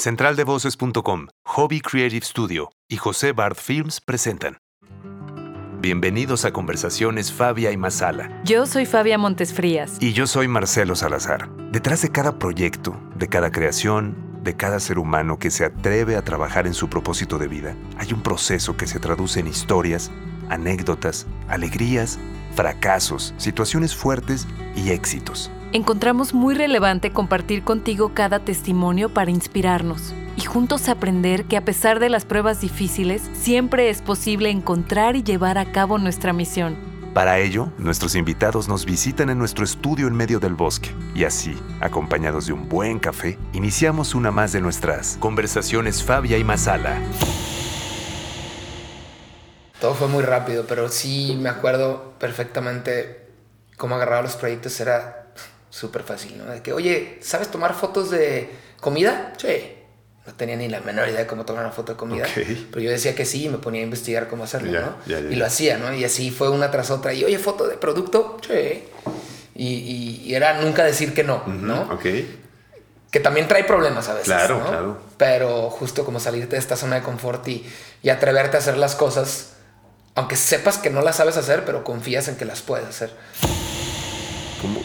Centraldevoces.com, Hobby Creative Studio y José Bard Films presentan. Bienvenidos a Conversaciones Fabia y Masala. Yo soy Fabia Montesfrías. Y yo soy Marcelo Salazar. Detrás de cada proyecto, de cada creación, de cada ser humano que se atreve a trabajar en su propósito de vida, hay un proceso que se traduce en historias, anécdotas, alegrías, fracasos, situaciones fuertes y éxitos encontramos muy relevante compartir contigo cada testimonio para inspirarnos y juntos aprender que a pesar de las pruebas difíciles, siempre es posible encontrar y llevar a cabo nuestra misión. Para ello, nuestros invitados nos visitan en nuestro estudio en medio del bosque y así, acompañados de un buen café, iniciamos una más de nuestras conversaciones Fabia y Masala. Todo fue muy rápido, pero sí me acuerdo perfectamente cómo agarraba los proyectos. Era súper fácil, ¿no? De que, oye, ¿sabes tomar fotos de comida? Sí. No tenía ni la menor idea de cómo tomar una foto de comida. Pero yo decía que sí y me ponía a investigar cómo hacerlo, ¿no? y lo hacía, ¿no? Y así fue una tras otra. Y, oye, foto de producto? Sí. Y, era nunca decir que no, ¿no? Ok. Que también trae problemas a veces. Claro, claro. Pero justo como salirte de esta zona de confort y, y atreverte a hacer las cosas, aunque sepas que no las sabes hacer, pero confías en que las puedes hacer.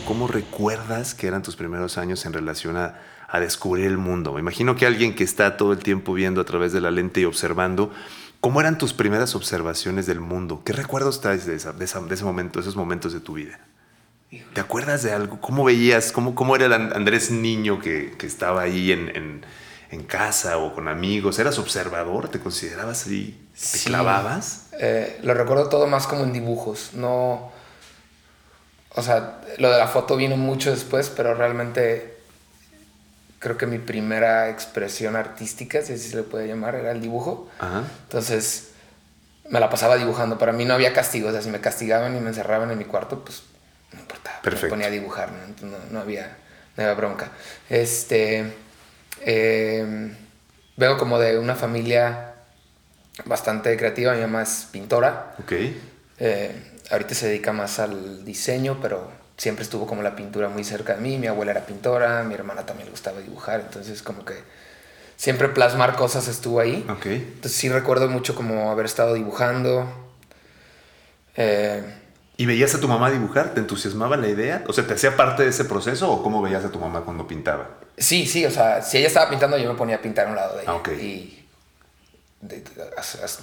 ¿Cómo, recuerdas que eran tus primeros años en relación a, descubrir el mundo? Me imagino que alguien que está todo el tiempo viendo a través de la lente y observando, ¿cómo eran tus primeras observaciones del mundo? ¿Qué recuerdos traes de, ese momento, esos momentos de tu vida? ¿Te acuerdas de algo? ¿Cómo veías? ¿Cómo, cómo era el Andrés niño que, estaba ahí en, casa o con amigos? ¿Eras observador? ¿Te considerabas así? ¿Te clavabas? Eh, lo recuerdo todo más como en dibujos. No o sea, lo de la foto vino mucho después, pero realmente creo que mi primera expresión artística, si así se le puede llamar, era el dibujo. Entonces me la pasaba dibujando. Para mí no había castigo. O sea, si me castigaban y me encerraban en mi cuarto, pues no importaba. Me ponía a dibujar, ¿no? no, había, no había bronca. Este. Eh, vengo como de una familia bastante creativa. Mi mamá es pintora. Ok. Eh, ahorita se dedica más al diseño, pero siempre estuvo como la pintura muy cerca de mí. Mi abuela era pintora, mi hermana también le gustaba dibujar, entonces como que siempre plasmar cosas estuvo ahí. Okay. Entonces sí recuerdo mucho como haber estado dibujando. Eh, ¿Y veías a tu mamá dibujar? ¿Te entusiasmaba la idea? O sea, ¿te hacía parte de ese proceso o cómo veías a tu mamá cuando pintaba? Sí, sí, o sea, si ella estaba pintando yo me ponía a pintar a un lado de ella. Ah, y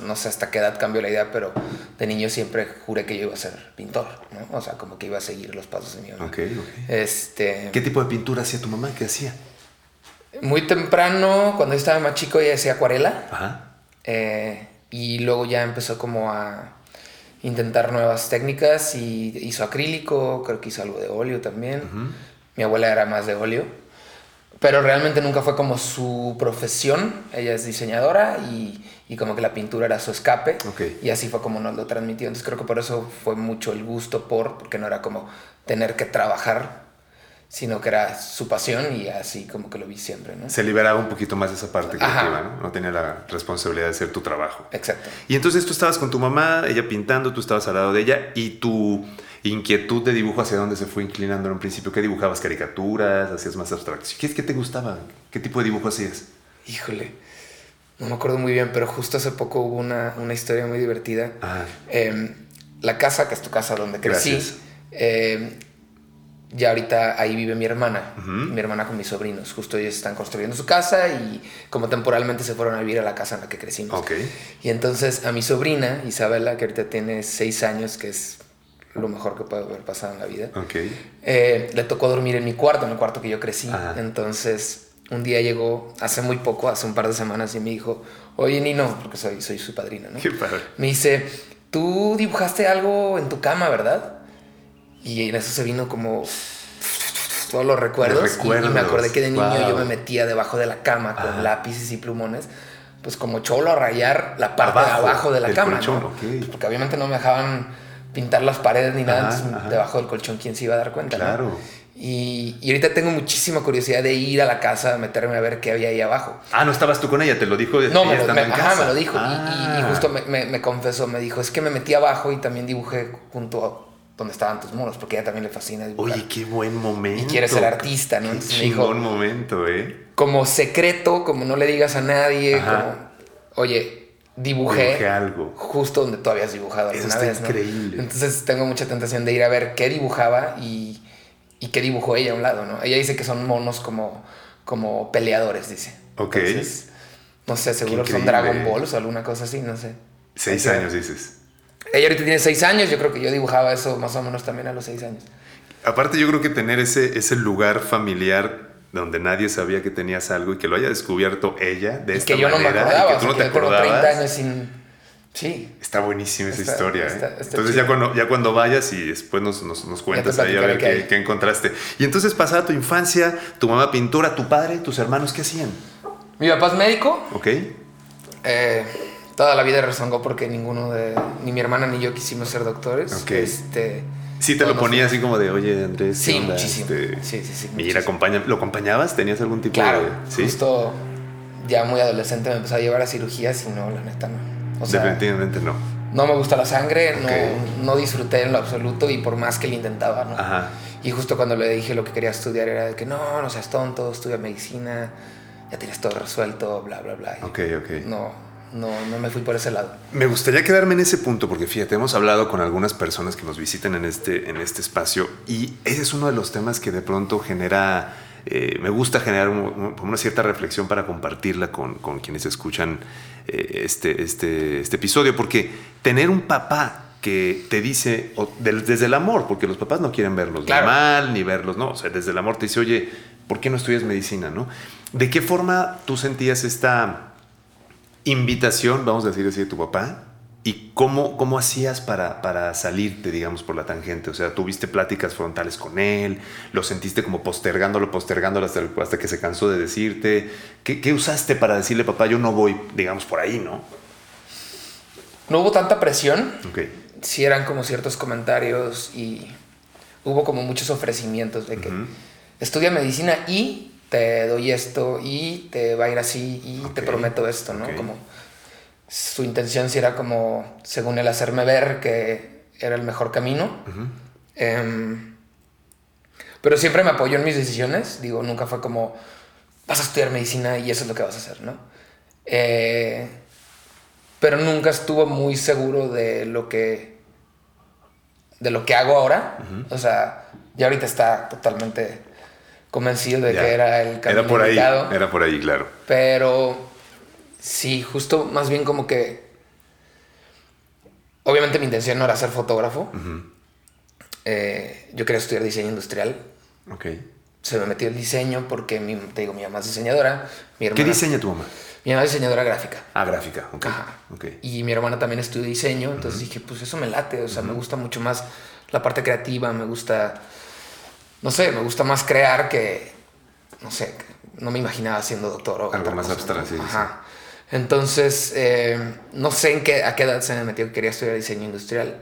no sé hasta qué edad cambió la idea, pero de niño siempre juré que yo iba a ser pintor, ¿no? O sea, como que iba a seguir los pasos de mi mamá. Este, ¿Qué tipo de pintura hacía tu mamá? ¿Qué hacía? Muy temprano, cuando yo estaba más chico, ella hacía acuarela. Ajá. Eh, y luego ya empezó como a intentar nuevas técnicas y hizo acrílico, creo que hizo algo de óleo también. Mi abuela era más de óleo. Pero realmente nunca fue como su profesión. Ella es diseñadora y, y como que la pintura era su escape. Y así fue como nos lo transmitió. Entonces creo que por eso fue mucho el gusto por, porque no era como tener que trabajar, sino que era su pasión y así como que lo vi siempre. ¿no? Se liberaba un poquito más de esa parte creativa, ¿no? No tenía la responsabilidad de hacer tu trabajo. Exacto. Y entonces tú estabas con tu mamá, ella pintando, tú estabas al lado de ella y tu inquietud de dibujo hacia dónde se fue inclinando en un principio? ¿Qué dibujabas? ¿Caricaturas? ¿Hacías más abstracción? ¿Qué, ¿Qué te gustaba? ¿Qué tipo de dibujo hacías? Híjole, no me acuerdo muy bien, pero justo hace poco hubo una, una historia muy divertida. Ah. Em, la casa, que es tu casa donde crecí, eh, ya ahorita ahí vive mi hermana, mi hermana con mis sobrinos. Justo ellos están construyendo su casa y como temporalmente se fueron a vivir a la casa en la que crecimos. Okay. Y entonces a mi sobrina, Isabela, que ahorita tiene seis años, que es lo mejor que puede haber pasado en la vida. Okay. Eh, le tocó dormir en mi cuarto, en el cuarto que yo crecí. Entonces, un día llegó, hace muy poco, hace un par de semanas, y me dijo, oye, Nino, porque soy, soy su padrino, ¿no? Qué padre. Me dice, tú dibujaste algo en tu cama, ¿verdad? Y en eso se vino como todos los recuerdos. Y, me acordé que de niño yo me metía debajo de la cama con lápices y plumones pues como cholo a rayar la parte de abajo de la cama. Porque obviamente no me dejaban pintar las paredes ni nada, debajo del colchón, ¿quién se iba a dar cuenta? Claro. Y, y, ahorita tengo muchísima curiosidad de ir a la casa, meterme a ver qué había ahí abajo. Ah, ¿no estabas tú con ella? ¿Te lo dijo? No, me, me, ajá, me lo dijo. Y, ah. justo me, me, confesó, me dijo, es que me metí abajo y también dibujé junto a donde estaban tus muros, porque a ella también le fascina dibujar. Oye, qué buen momento. Y quiere ser artista, ¿no? Qué Entonces me dijo, buen momento, ¿eh? como secreto, como no le digas a nadie, como, oye, dibujé, Dibujé algo. justo donde tú habías dibujado Eso alguna está vez, ¿no? increíble. Entonces tengo mucha tentación de ir a ver qué dibujaba y, y qué dibujó ella a un lado, ¿no? Ella dice que son monos como, como peleadores, dice. Ok. Entonces, no sé, seguro son. Dragon Balls o alguna cosa así, no sé. Seis años dices. Ella ahorita tiene seis años, yo creo que yo dibujaba eso más o menos también a los seis años. Aparte yo creo que tener ese, ese lugar familiar donde nadie sabía que tenías algo y que lo haya descubierto ella de Y esta que yo no me manera acordaba, y o que tú sea, no te que yo tengo 30 acordabas. años sin... Sí. Está buenísima esa Está- historia. ¿eh? está- entonces chido. ya cuando, ya cuando vayas y después nos, nos, nos cuentas ahí a ver platicaré qué, qué qué encontraste. Y entonces pasada tu infancia, tu mamá pintora, tu padre, tus hermanos, ¿qué hacían? Mi papá es médico. ¿Ok? eh, toda la vida rezongó porque ninguno de... Ni mi hermana ni yo quisimos ser doctores. Ok. Este... Sí te lo ponía así como de, oye Andrés, ¿qué Sí, onda? muchísimo. Este, Sí, sí, sí, Mira, acompaña, ¿lo acompañabas? ¿Tenías algún tipo Claro, de...? ¿Sí? justo ya muy adolescente me empezó a llevar a cirugías y no, la neta no. O sea, Definitivamente no. no me gusta la sangre, no, no disfruté en lo absoluto y por más que lo intentaba, ¿no? Ajá. Y justo cuando le dije lo que quería estudiar era de que no, no seas tonto, estudia medicina, ya tienes todo resuelto, bla, bla, bla. Y Ok, ok. No, no, no me fui por ese lado. Me gustaría quedarme en ese punto porque fíjate, hemos hablado con algunas personas que nos visitan en este, en este espacio y ese es uno de los temas que de pronto genera, eh, me gusta generar un- un- una cierta reflexión para compartirla con, con quienes escuchan eh, este, este, este episodio, porque tener un papá que te dice, o desde el amor, porque los papás no quieren verlos ni mal, ni verlos, no, o sea, desde el amor te dice, oye, ¿por qué no estudias medicina? ¿no? ¿De qué forma tú sentías esta invitación, vamos a decir así, de tu papá? ¿Y cómo, cómo hacías para, para salirte, digamos, por la tangente? O sea, ¿tuviste pláticas frontales con él? ¿Lo sentiste como postergándolo, postergándolo hasta, hasta que se cansó de decirte? ¿Qué, qué usaste para decirle, papá, yo no voy, digamos, por ahí, no? No hubo tanta presión, Ok. sí eran como ciertos comentarios y hubo como muchos ofrecimientos de que estudia medicina y te doy esto y te va a ir así y te prometo esto, ¿no? Como su intención sí era como, según él, hacerme ver que era el mejor camino. Em, pero siempre me apoyó en mis decisiones. Digo, nunca fue como, vas a estudiar medicina y eso es lo que vas a hacer, ¿no? Eh, pero nunca estuvo muy seguro de lo que, de lo que hago ahora. O sea, ya ahorita está totalmente convencido de Ya. que era el camino Era por ahí, era por ahí, claro. Pero sí, justo más bien como que... Obviamente mi intención no era ser fotógrafo. Eh, yo quería estudiar diseño industrial. Ok. Se me metió el diseño porque mi, te digo, mi mamá es diseñadora. Mi ¿Qué diseña tu mamá? Mi mamá es diseñadora gráfica. Ah, gráfica. Ok. Ajá. Ok. Y mi hermana también estudió diseño. Entonces dije, pues eso me late. O sea, me gusta mucho más la parte creativa. Me gusta, no sé, me gusta más crear que, no sé, no me imaginaba siendo doctor o Algo más abstracto, sí, sí, Ajá. Entonces, eh, no sé en qué, a qué edad se me metió que quería estudiar diseño industrial.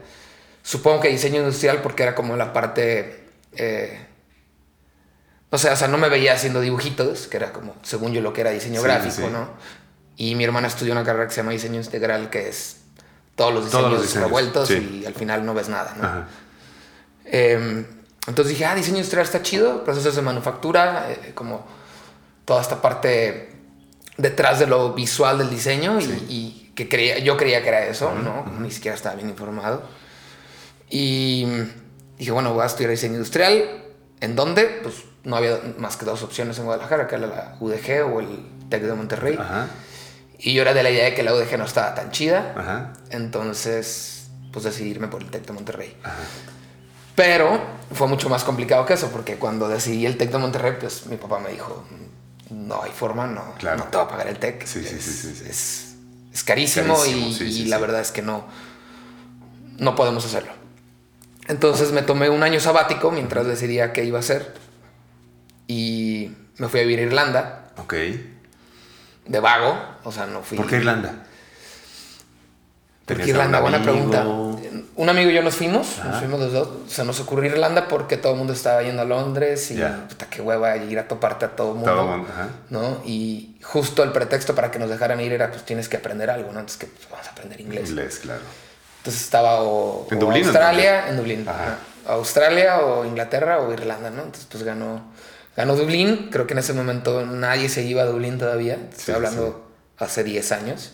Supongo que diseño industrial porque era como la parte... eh, no sé, o sea, no me veía haciendo dibujitos, que era como, según yo, lo que era diseño Sí, gráfico. ¿no? Y mi hermana estudió una carrera que se llama diseño integral, que es todos los diseños, Todos los diseños, revueltos y al final no ves nada, ¿no? Ajá. Eh, entonces dije, ah, diseño industrial está chido, procesos de manufactura, eh, como toda esta parte detrás de lo visual del diseño y- Sí. y, que creía, yo creía que era eso, ¿no? Ni siquiera estaba bien informado. Y dije, bueno, voy a estudiar diseño industrial. ¿En dónde? Pues no había más que dos opciones en Guadalajara, que era la UDG o el TEC de Monterrey. Ajá. Y yo era de la idea de que la UDG no estaba tan chida. Ajá. Entonces, pues decidí irme por el TEC de Monterrey. Ajá. Pero fue mucho más complicado que eso, porque cuando decidí el TEC de Monterrey, pues mi papá me dijo, no hay forma, no, Claro. no te va a pagar el TEC. Sí, sí, sí. Es, es carísimo, Carísimo, y, la verdad es que no, no podemos hacerlo. Entonces me tomé un año sabático mientras decidía qué iba a hacer y me fui a vivir a Irlanda Ok. de vago, o sea, no fui... ¿Por qué Irlanda? ¿Por qué ¿Tenías Irlanda? Buena amigo? pregunta. Un amigo y yo nos fuimos, Ajá. nos fuimos los dos. Se nos ocurrió Irlanda porque todo el mundo estaba yendo a Londres y puta, qué hueva ir a toparte a todo el mundo. Todo mundo. ¿no? Y justo el pretexto para que nos dejaran ir era pues tienes que aprender algo, ¿no? Entonces que pues, vamos a aprender inglés. Inglés, claro. Entonces estaba o, ¿En o Dublín Australia, en Dublín. Ajá. Australia o Inglaterra o Irlanda, ¿no? Entonces pues ganó, Ganó Dublín, creo que en ese momento nadie se iba a Dublín todavía. Estoy Sí, hablando hace 10 años,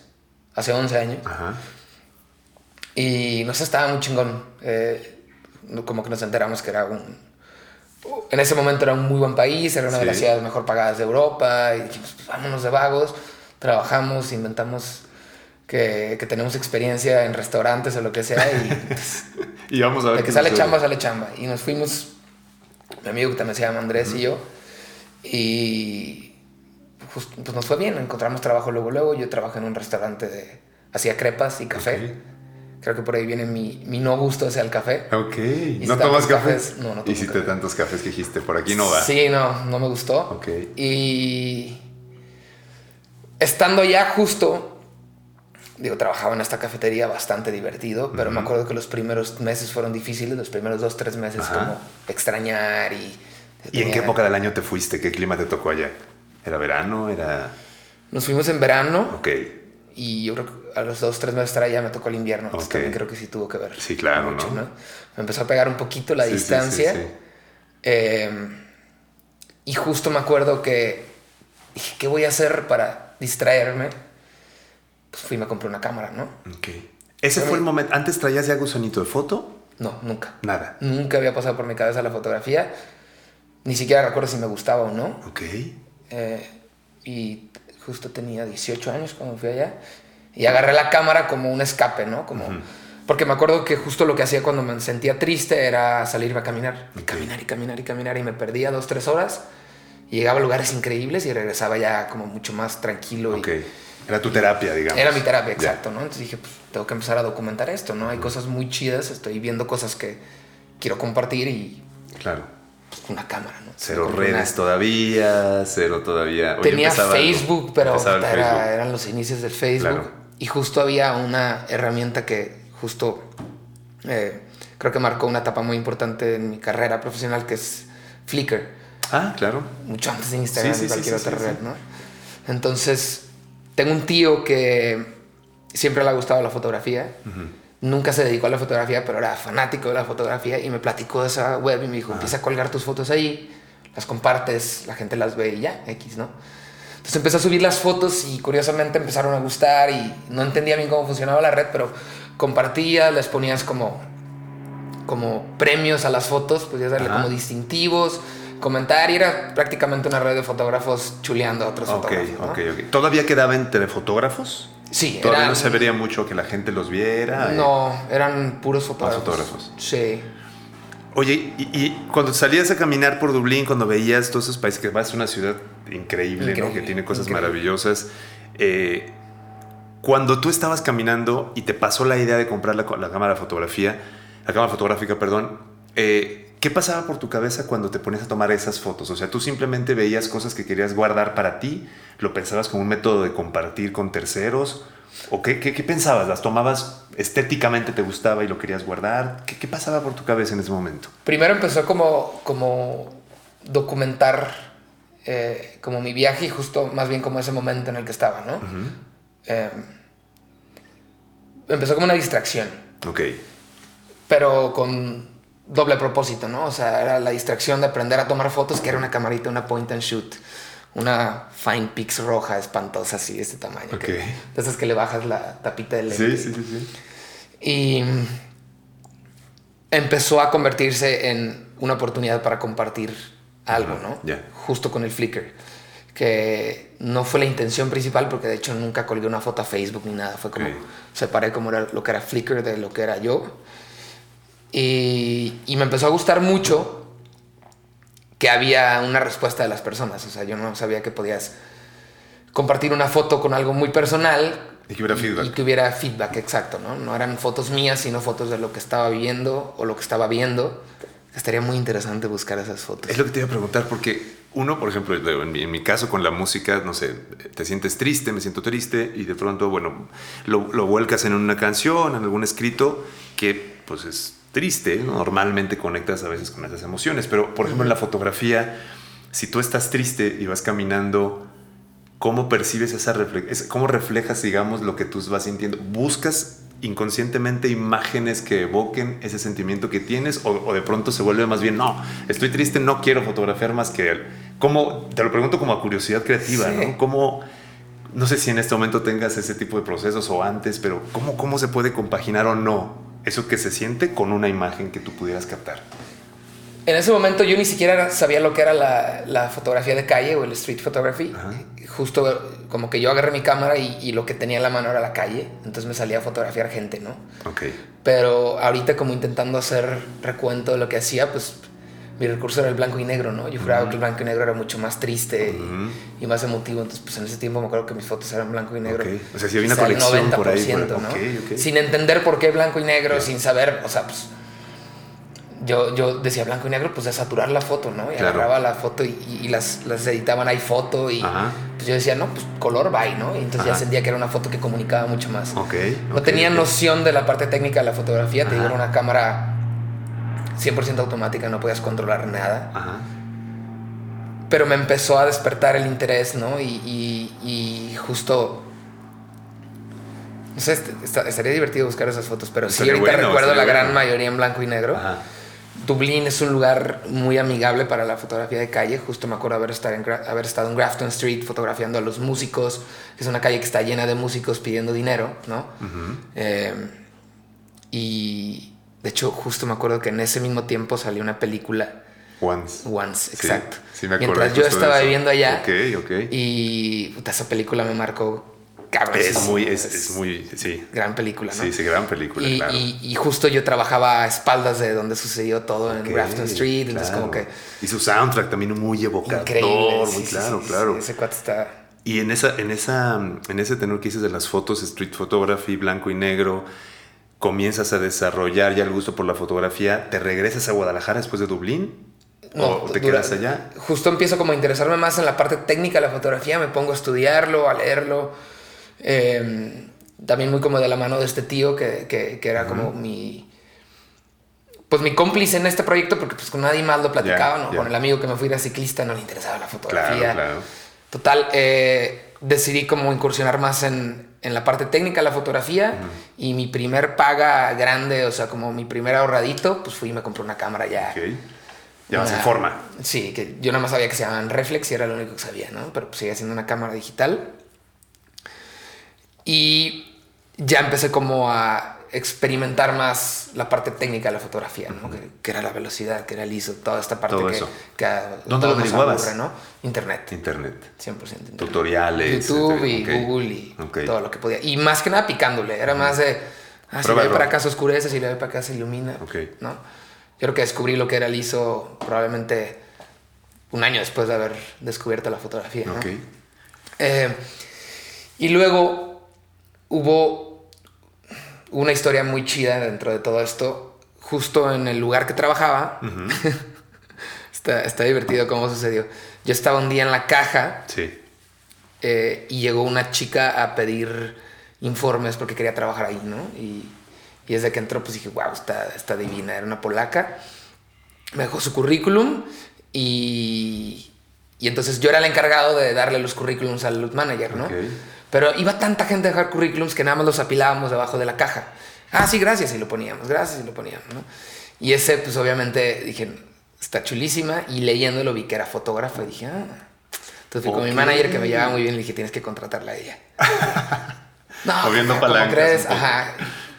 hace 11 años. Ajá. Y nos estaba muy chingón. Eh, no- como que nos enteramos que era un... En ese momento era un muy buen país, era una de las ciudades mejor pagadas de Europa. Y dijimos, pues, vámonos de vagos. Trabajamos, inventamos que, que tenemos experiencia en restaurantes o lo que sea. Y pues, Y vamos a ver de que sale chamba, sale chamba. Y nos fuimos, mi amigo que también se llama Andrés y yo. Y pues, pues nos fue bien, encontramos trabajo luego, luego. Yo trabajé en un restaurante de... Hacía crepas y café. Creo que por ahí viene mi, mi no gusto hacia el café. Ok. ¿Y ¿No si tomas tantos café? cafés? No, no tomo Hiciste café. tantos cafés que dijiste, por aquí no va. Sí, no, no me gustó. Ok. Y estando ya justo, digo, trabajaba en esta cafetería bastante divertido, pero me acuerdo que los primeros meses fueron difíciles, los primeros dos, tres meses Ajá. como extrañar y... ¿Y en qué época del año te fuiste? ¿Qué clima te tocó allá? ¿Era verano? ¿Era...? Nos fuimos en verano Ok. y yo creo que a los dos, tres meses de estar allá me tocó el invierno. entonces Ok. también creo que sí tuvo que ver. Sí, claro, mucho, ¿no? Me empezó a pegar un poquito la Sí, distancia. sí, sí. Eh, y justo me acuerdo que dije, ¿qué voy a hacer para distraerme? Pues fui y me compré una cámara, ¿no? Ok. Ese fue el momento. ¿Antes traías ya gusanito de foto? No, nunca. Nada. Nunca había pasado por mi cabeza la fotografía. Ni siquiera recuerdo si me gustaba o no. Ok. Eh, y justo tenía 18 años cuando fui allá. Y agarré la cámara como un escape, ¿no? Como, Porque me acuerdo que justo lo que hacía cuando me sentía triste era salirme a caminar. Y caminar y caminar y caminar. Y me perdía dos, tres horas. Y llegaba a lugares increíbles y regresaba ya como mucho más tranquilo. y- Ok. Era tu terapia, digamos. era mi terapia, exacto, ¿no? Entonces dije, pues tengo que empezar a documentar esto, ¿no? Hay cosas muy chidas, estoy viendo cosas que quiero compartir y Claro. pues, una cámara, ¿no? Cero redes una- todavía, cero todavía. Oye, Tenía empezaba algo. Facebook, pero era- Facebook. eran los inicios del Facebook. Claro. Y justo había una herramienta que justo eh, creo que marcó una etapa muy importante en mi carrera profesional, que es Flickr. Ah, claro. Mucho antes de Instagram Sí, sí, y cualquier sí, otra red. ¿no? Entonces, tengo un tío que siempre le ha gustado la fotografía. Nunca se dedicó a la fotografía, pero era fanático de la fotografía y me platicó de esa web y me dijo, empieza a colgar tus fotos ahí, las compartes, la gente las ve y ya, X, ¿no? Entonces empecé a subir las fotos y curiosamente empezaron a gustar y no entendía bien cómo funcionaba la red, pero compartía, les ponías como, como premios a las fotos, podías darle Ajá. como distintivos, comentar y era prácticamente una red de fotógrafos chuleando a otros Ok, fotógrafos. ¿no? ok, ok. ¿Todavía quedaba entre fotógrafos? Sí, Todavía eran- no se vería mucho que la gente los viera. eh. No, eran puros fotógrafos. fotógrafos. Sí. Oye, y, y cuando salías a caminar por Dublín, cuando veías todos esos países, que vas a una ciudad increíble, ¿no? Increíble, que tiene cosas increíble. maravillosas, eh, cuando tú estabas caminando y te pasó la idea de comprar la, la cámara de fotografía, la cámara fotográfica, perdón, eh, ¿qué pasaba por tu cabeza cuando te ponías a tomar esas fotos? O sea, tú simplemente veías cosas que querías guardar para ti, lo pensabas como un método de compartir con terceros, ¿o qué, qué, qué pensabas? ¿Las tomabas estéticamente, te gustaba y lo querías guardar? ¿Qué, qué pasaba por tu cabeza en ese momento? Primero empezó como, como documentar eh, como mi viaje y justo más bien como ese momento en el que estaba, ¿no? Eh, empezó como una distracción, Ok. pero con doble propósito, ¿no? O sea, era la distracción de aprender a tomar fotos, que era una camarita, una point and shoot, una Fine Pix roja espantosa así de este tamaño. Ok. que- esas que le bajas la tapita del lente. Sí, sí, sí, sí. Y empezó a convertirse en una oportunidad para compartir algo, Ajá, ¿no? Justo con el Flickr. Que no fue la intención principal porque de hecho nunca colgué una foto a Facebook ni nada. Fue como Ok. separé como era lo que era Flickr de lo que era yo. Y, y me empezó a gustar mucho que había una respuesta de las personas. O sea, yo no sabía que podías compartir una foto con algo muy personal Y que hubiera feedback. y que hubiera feedback, exacto, ¿no? No eran fotos mías, sino fotos de lo que estaba viviendo o lo que estaba viendo. Estaría muy interesante buscar esas fotos. Es lo que te iba a preguntar, porque uno, por ejemplo, en mi, en mi caso con la música, no sé, te sientes triste, me siento triste, y de pronto, bueno, lo, lo vuelcas en una canción, en algún escrito, que pues es triste, ¿no? normalmente conectas a veces con esas emociones, pero por ejemplo en la fotografía, si tú estás triste y vas caminando, ¿cómo percibes esa reflexión? ¿Cómo reflejas, digamos, lo que tú vas sintiendo? ¿Buscas inconscientemente imágenes que evoquen ese sentimiento que tienes o, o de pronto se vuelve más bien, no, estoy triste, no quiero fotografiar más que ¿Cómo, te lo pregunto como a curiosidad creativa, Sí. ¿no? ¿Cómo, no sé si en este momento tengas ese tipo de procesos o antes, pero ¿cómo, cómo se puede compaginar o no eso que se siente con una imagen que tú pudieras captar? En ese momento yo ni siquiera sabía lo que era la, la fotografía de calle o el street photography. Ajá. Justo como que yo agarré mi cámara y, y lo que tenía en la mano era la calle. Entonces me salía a fotografiar gente, ¿no? Ok. Pero ahorita como intentando hacer recuento de lo que hacía, pues mi recurso era el blanco y negro, ¿no? Yo juraba que el blanco y negro era mucho más triste y- más emotivo. Entonces, pues en ese tiempo me acuerdo que mis fotos eran blanco y negro. Ok. O sea, sí había una colección por ahí, por- 90%, ¿no? ok, ok. Sin entender por qué blanco y negro, sin saber, o sea, pues yo, yo decía blanco y negro, pues de saturar la foto, ¿no? Y Claro. agarraba la foto y, y- las, las editaban ahí foto y Ajá. pues yo decía, no, pues color bye, ¿no? Y entonces ya Ajá. sentía que era una foto que comunicaba mucho más. Ok. No tenía noción de la parte técnica de la fotografía, te digo, Ajá. era una cámara 100% automática, no podías controlar nada. Ajá. Pero me empezó a despertar el interés, ¿no? Y, y- y justo... No sé, est- está- estaría divertido buscar esas fotos, pero sí, ahorita bueno, recuerdo la gran mayoría en blanco y negro. Ajá. Dublín es un lugar muy amigable para la fotografía de calle. Justo me acuerdo haber, estar en haber estado en Grafton Street fotografiando a los músicos, que es una calle que está llena de músicos pidiendo dinero, ¿no? Eh, y de hecho, justo me acuerdo que en ese mismo tiempo salió una película, Once. Once, exacto. sí me acuerdo Mientras yo estaba viviendo allá. Ok, ok. Y puta, esa película me marcó cabrón. Es muy, es, es muy, sí. gran película, ¿no? Sí, sí, gran película, y, claro. y- y justo yo trabajaba a espaldas de donde sucedió todo en Grafton Street, entonces como que Y su soundtrack también muy evocador, increíble. muy sí, claro, sí, claro. sí, ese cuate está... Y en esa, en esa, en ese tenor que dices de las fotos, street photography, blanco y negro, comienzas a desarrollar ya el gusto por la fotografía, ¿te regresas a Guadalajara después de Dublín? ¿O te quedas allá? Justo empiezo como a interesarme más en la parte técnica de la fotografía, me pongo a estudiarlo, a leerlo. Eh, también muy como de la mano de este tío que, que- que era como mi... Pues mi cómplice en este proyecto, porque pues con nadie más lo platicaba, Ya, ¿no? ya. Con el amigo que me fui era ciclista, no le interesaba la fotografía. Claro, claro. Total, eh, decidí como incursionar más en, en la parte técnica de la fotografía y mi primer paga grande, o sea, como mi primer ahorradito, pues fui y me compré una cámara ya. Ok. Ya vas en forma. Sí, que yo nada más sabía que se llamaban reflex y era lo único que sabía, ¿no? Pero pues seguía siendo una cámara digital. Y ya empecé como a experimentar más la parte técnica de la fotografía, ¿no? que, que era la velocidad, que era el ISO, toda esta parte Todo que, eso. que ¿Dónde lo averiguabas? aburre, ¿no? Internet. Internet. 100% internet. Tutoriales. YouTube y Ok. Google y Ok. todo lo que podía. Y más que nada picándole. Era más de. Ah, si le doy para acá se oscurece, si le doy para acá se ilumina. Ok. ¿no? Yo creo que descubrí lo que era el ISO probablemente un año después de haber descubierto la fotografía. ¿no? Eh, y luego hubo una historia muy chida dentro de todo esto. Justo en el lugar que trabajaba. está, está divertido cómo sucedió. Yo estaba un día en la caja Sí. eh, y llegó una chica a pedir informes porque quería trabajar ahí, ¿no? Y, y desde que entró, pues dije, wow, está, está divina. Era una polaca. Me dejó su currículum y, y entonces yo era el encargado de darle los currículums al loot manager, ¿no? Ok. Pero iba tanta gente a dejar currículums que nada más los apilábamos debajo de la caja. Ah, sí, gracias, y lo poníamos, gracias, y lo poníamos, ¿no? Y ese, pues obviamente dije, está chulísima, y leyéndolo vi que era fotógrafo, y dije, ah. Entonces fui con mi manager que me llevaba muy bien, le dije, tienes que contratarla a ella. no, Moviendo jaja, ¿cómo palancas crees? Ajá.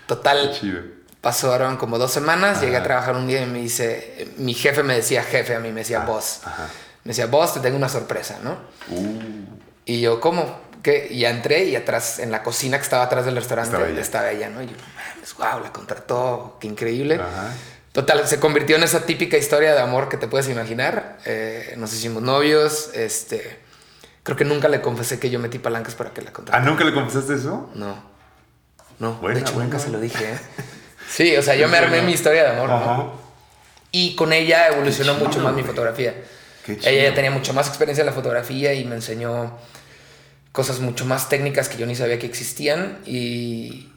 Total, chido. pasaron como dos semanas, llegué a Ajá. trabajar un día y me dice, mi jefe me decía jefe, a mí me decía boss. Ajá. Me decía, boss, te tengo una sorpresa, ¿no? Uh, Y yo, ¿cómo? ¿Qué? Y ya entré y atrás, en la cocina que estaba atrás del restaurante, Estaba estaba ella. ella, ¿no? Y yo, mames, wow, la contrató, qué increíble. Ajá. Total, se convirtió en esa típica historia de amor que te puedes imaginar. Eh, nos hicimos novios, este... Creo que nunca le confesé que yo metí palancas para que la ¿Ah, contratara. nunca le confesaste eso? No. No, Buena, de hecho buena. nunca se lo dije, ¿eh? Sí, o sea, yo me armé mi historia de amor, ¿no? Y con ella evolucionó chido, mucho más mi fotografía. Qué chido. Ella ya tenía mucho más experiencia en la fotografía y me enseñó cosas mucho más técnicas que yo ni sabía que existían. Y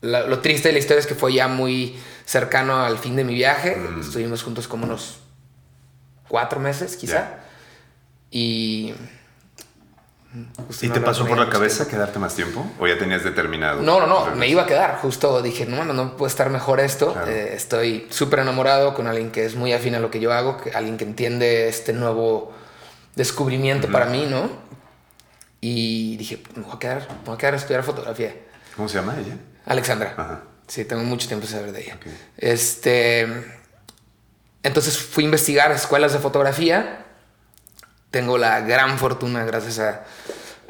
la- lo triste de la historia es que fue ya muy cercano al fin de mi viaje. Mm. Estuvimos juntos como unos cuatro meses, quizá. Y. justo ¿Y no te pasó por la cabeza quedarte más tiempo? ¿O ya tenías determinado? No, no, no, me iba a quedar. Justo dije, no, no, no puede estar mejor esto. Claro. Eh, estoy súper enamorado con alguien que es muy afín a lo que yo hago, que, alguien que entiende este nuevo descubrimiento para mí, ¿no? Y dije, pues, me voy a quedar, me voy a quedar a estudiar fotografía. ¿Cómo se llama ella? Alexandra. Ajá. Sí, tengo mucho tiempo de saber de ella. Este, entonces fui a investigar escuelas de fotografía. Tengo la gran fortuna, gracias a,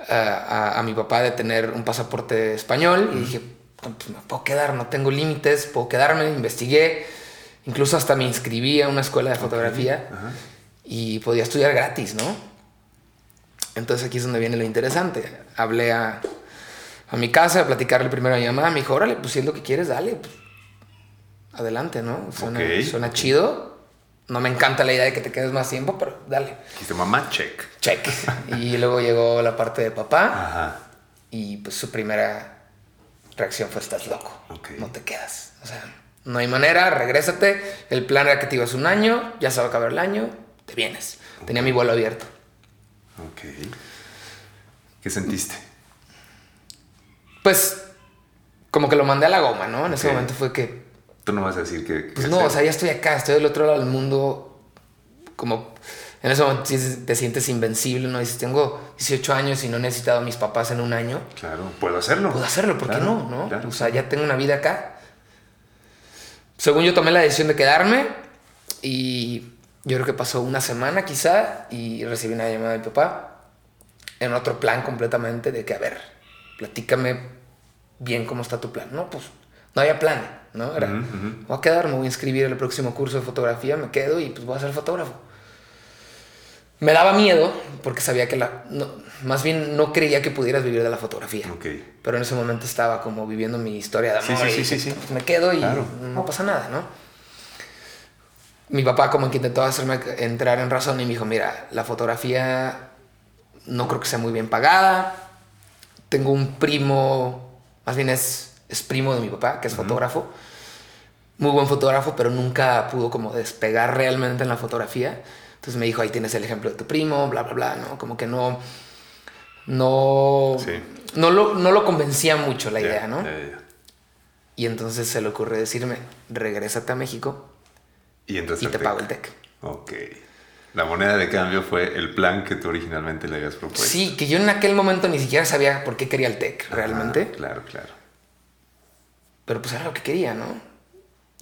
a- a- mi papá, de tener un pasaporte español. Y dije, pues me puedo quedar, no tengo límites, puedo quedarme. Investigué. Incluso hasta me inscribí a una escuela de fotografía Ajá. y podía estudiar gratis, ¿no? Entonces aquí es donde viene lo interesante. Hablé a, a mi casa a platicarle primero a mi mamá. Me dijo, órale, pues si es lo que quieres, dale. pues, adelante, ¿no? Suena, suena chido. No me encanta la idea de que te quedes más tiempo, pero dale. Dijiste, mamá, check. Check. y luego llegó la parte de papá Ajá. y pues su primera reacción fue, estás loco. Ok. No te quedas. O sea, no hay manera, regrésate. El plan era que te ibas un año, ya se va a acabar el año, te vienes. Tenía mi vuelo abierto. Ok. ¿Qué sentiste? Pues como que lo mandé a la goma, ¿no? En ese momento fue que, Tú no vas a decir que... pues no, o sea, ya estoy acá, estoy del otro lado del mundo. Como en ese momento te sientes invencible, ¿no? Dices, tengo 18 años y no he necesitado a mis papás en un año. Claro, puedo hacerlo. Puedo hacerlo, ¿por qué no? ¿no? claro. O sea, ya tengo una vida acá. Según yo tomé la decisión de quedarme y yo creo que pasó una semana quizá y recibí una llamada de mi papá en otro plan completamente de que, a ver, platícame bien cómo está tu plan. No, pues no había plan, ¿no? Era, voy a quedar, me voy a inscribir al próximo curso de fotografía, me quedo y pues voy a ser fotógrafo. Me daba miedo porque sabía que la... no, más bien no creía que pudieras vivir de la fotografía. Ok. Pero en ese momento estaba como viviendo mi historia de amor. sí, sí, dije, sí, sí. "Pues me quedo y Claro. no pasa nada, ¿no? Mi papá como que intentó hacerme entrar en razón y me dijo, mira, la fotografía no creo que sea muy bien pagada. Tengo un primo, más bien es, es primo de mi papá, que es fotógrafo. Muy buen fotógrafo, pero nunca pudo como despegar realmente en la fotografía. Entonces me dijo, ahí tienes el ejemplo de tu primo, bla, bla, bla, ¿no? Como que no... No... Sí. No lo, no lo convencía mucho la idea, ¿no? Y entonces se le ocurre decirme, regrésate a México Y entras y te pago el TEC. Ok. La moneda de cambio fue el plan que tú originalmente le habías propuesto. Sí, que yo en aquel momento ni siquiera sabía por qué quería el TEC Ajá, realmente. claro, claro. Pero pues era lo que quería, ¿no?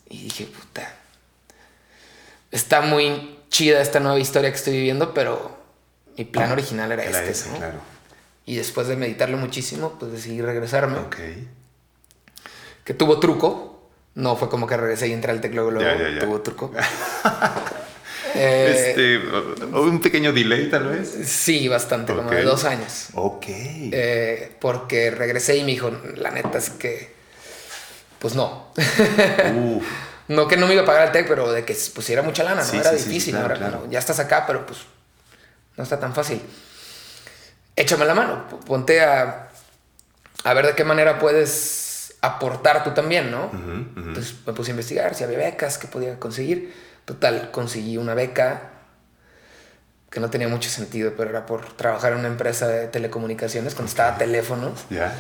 Y dije, puta. Está muy chida esta nueva historia que estoy viviendo, pero mi plan original era, Era este, ese, ¿no? claro. Y después de meditarlo muchísimo, pues decidí regresarme. Ok. Que tuvo truco. No fue como que regresé y entré al TEC luego, luego. Ya, ya, ya. Tuvo truco. Eh, este, un pequeño delay tal vez. Sí, bastante, como de dos años. Ok. Eh, porque regresé y me dijo, la neta es que, pues no. Uf, no que no me iba a pagar el TEC, pero de que pusiera mucha lana, ¿no? Era sí, sí, sí, difícil. Ya estás acá, pero pues no está tan fácil. Échame la mano, ponte a, a ver de qué manera puedes aportar tú también, ¿no? Ujú. Entonces me puse a investigar si había becas que podía conseguir. Total, conseguí una beca que no tenía mucho sentido, pero era por trabajar en una empresa de telecomunicaciones, contestaba teléfonos ya.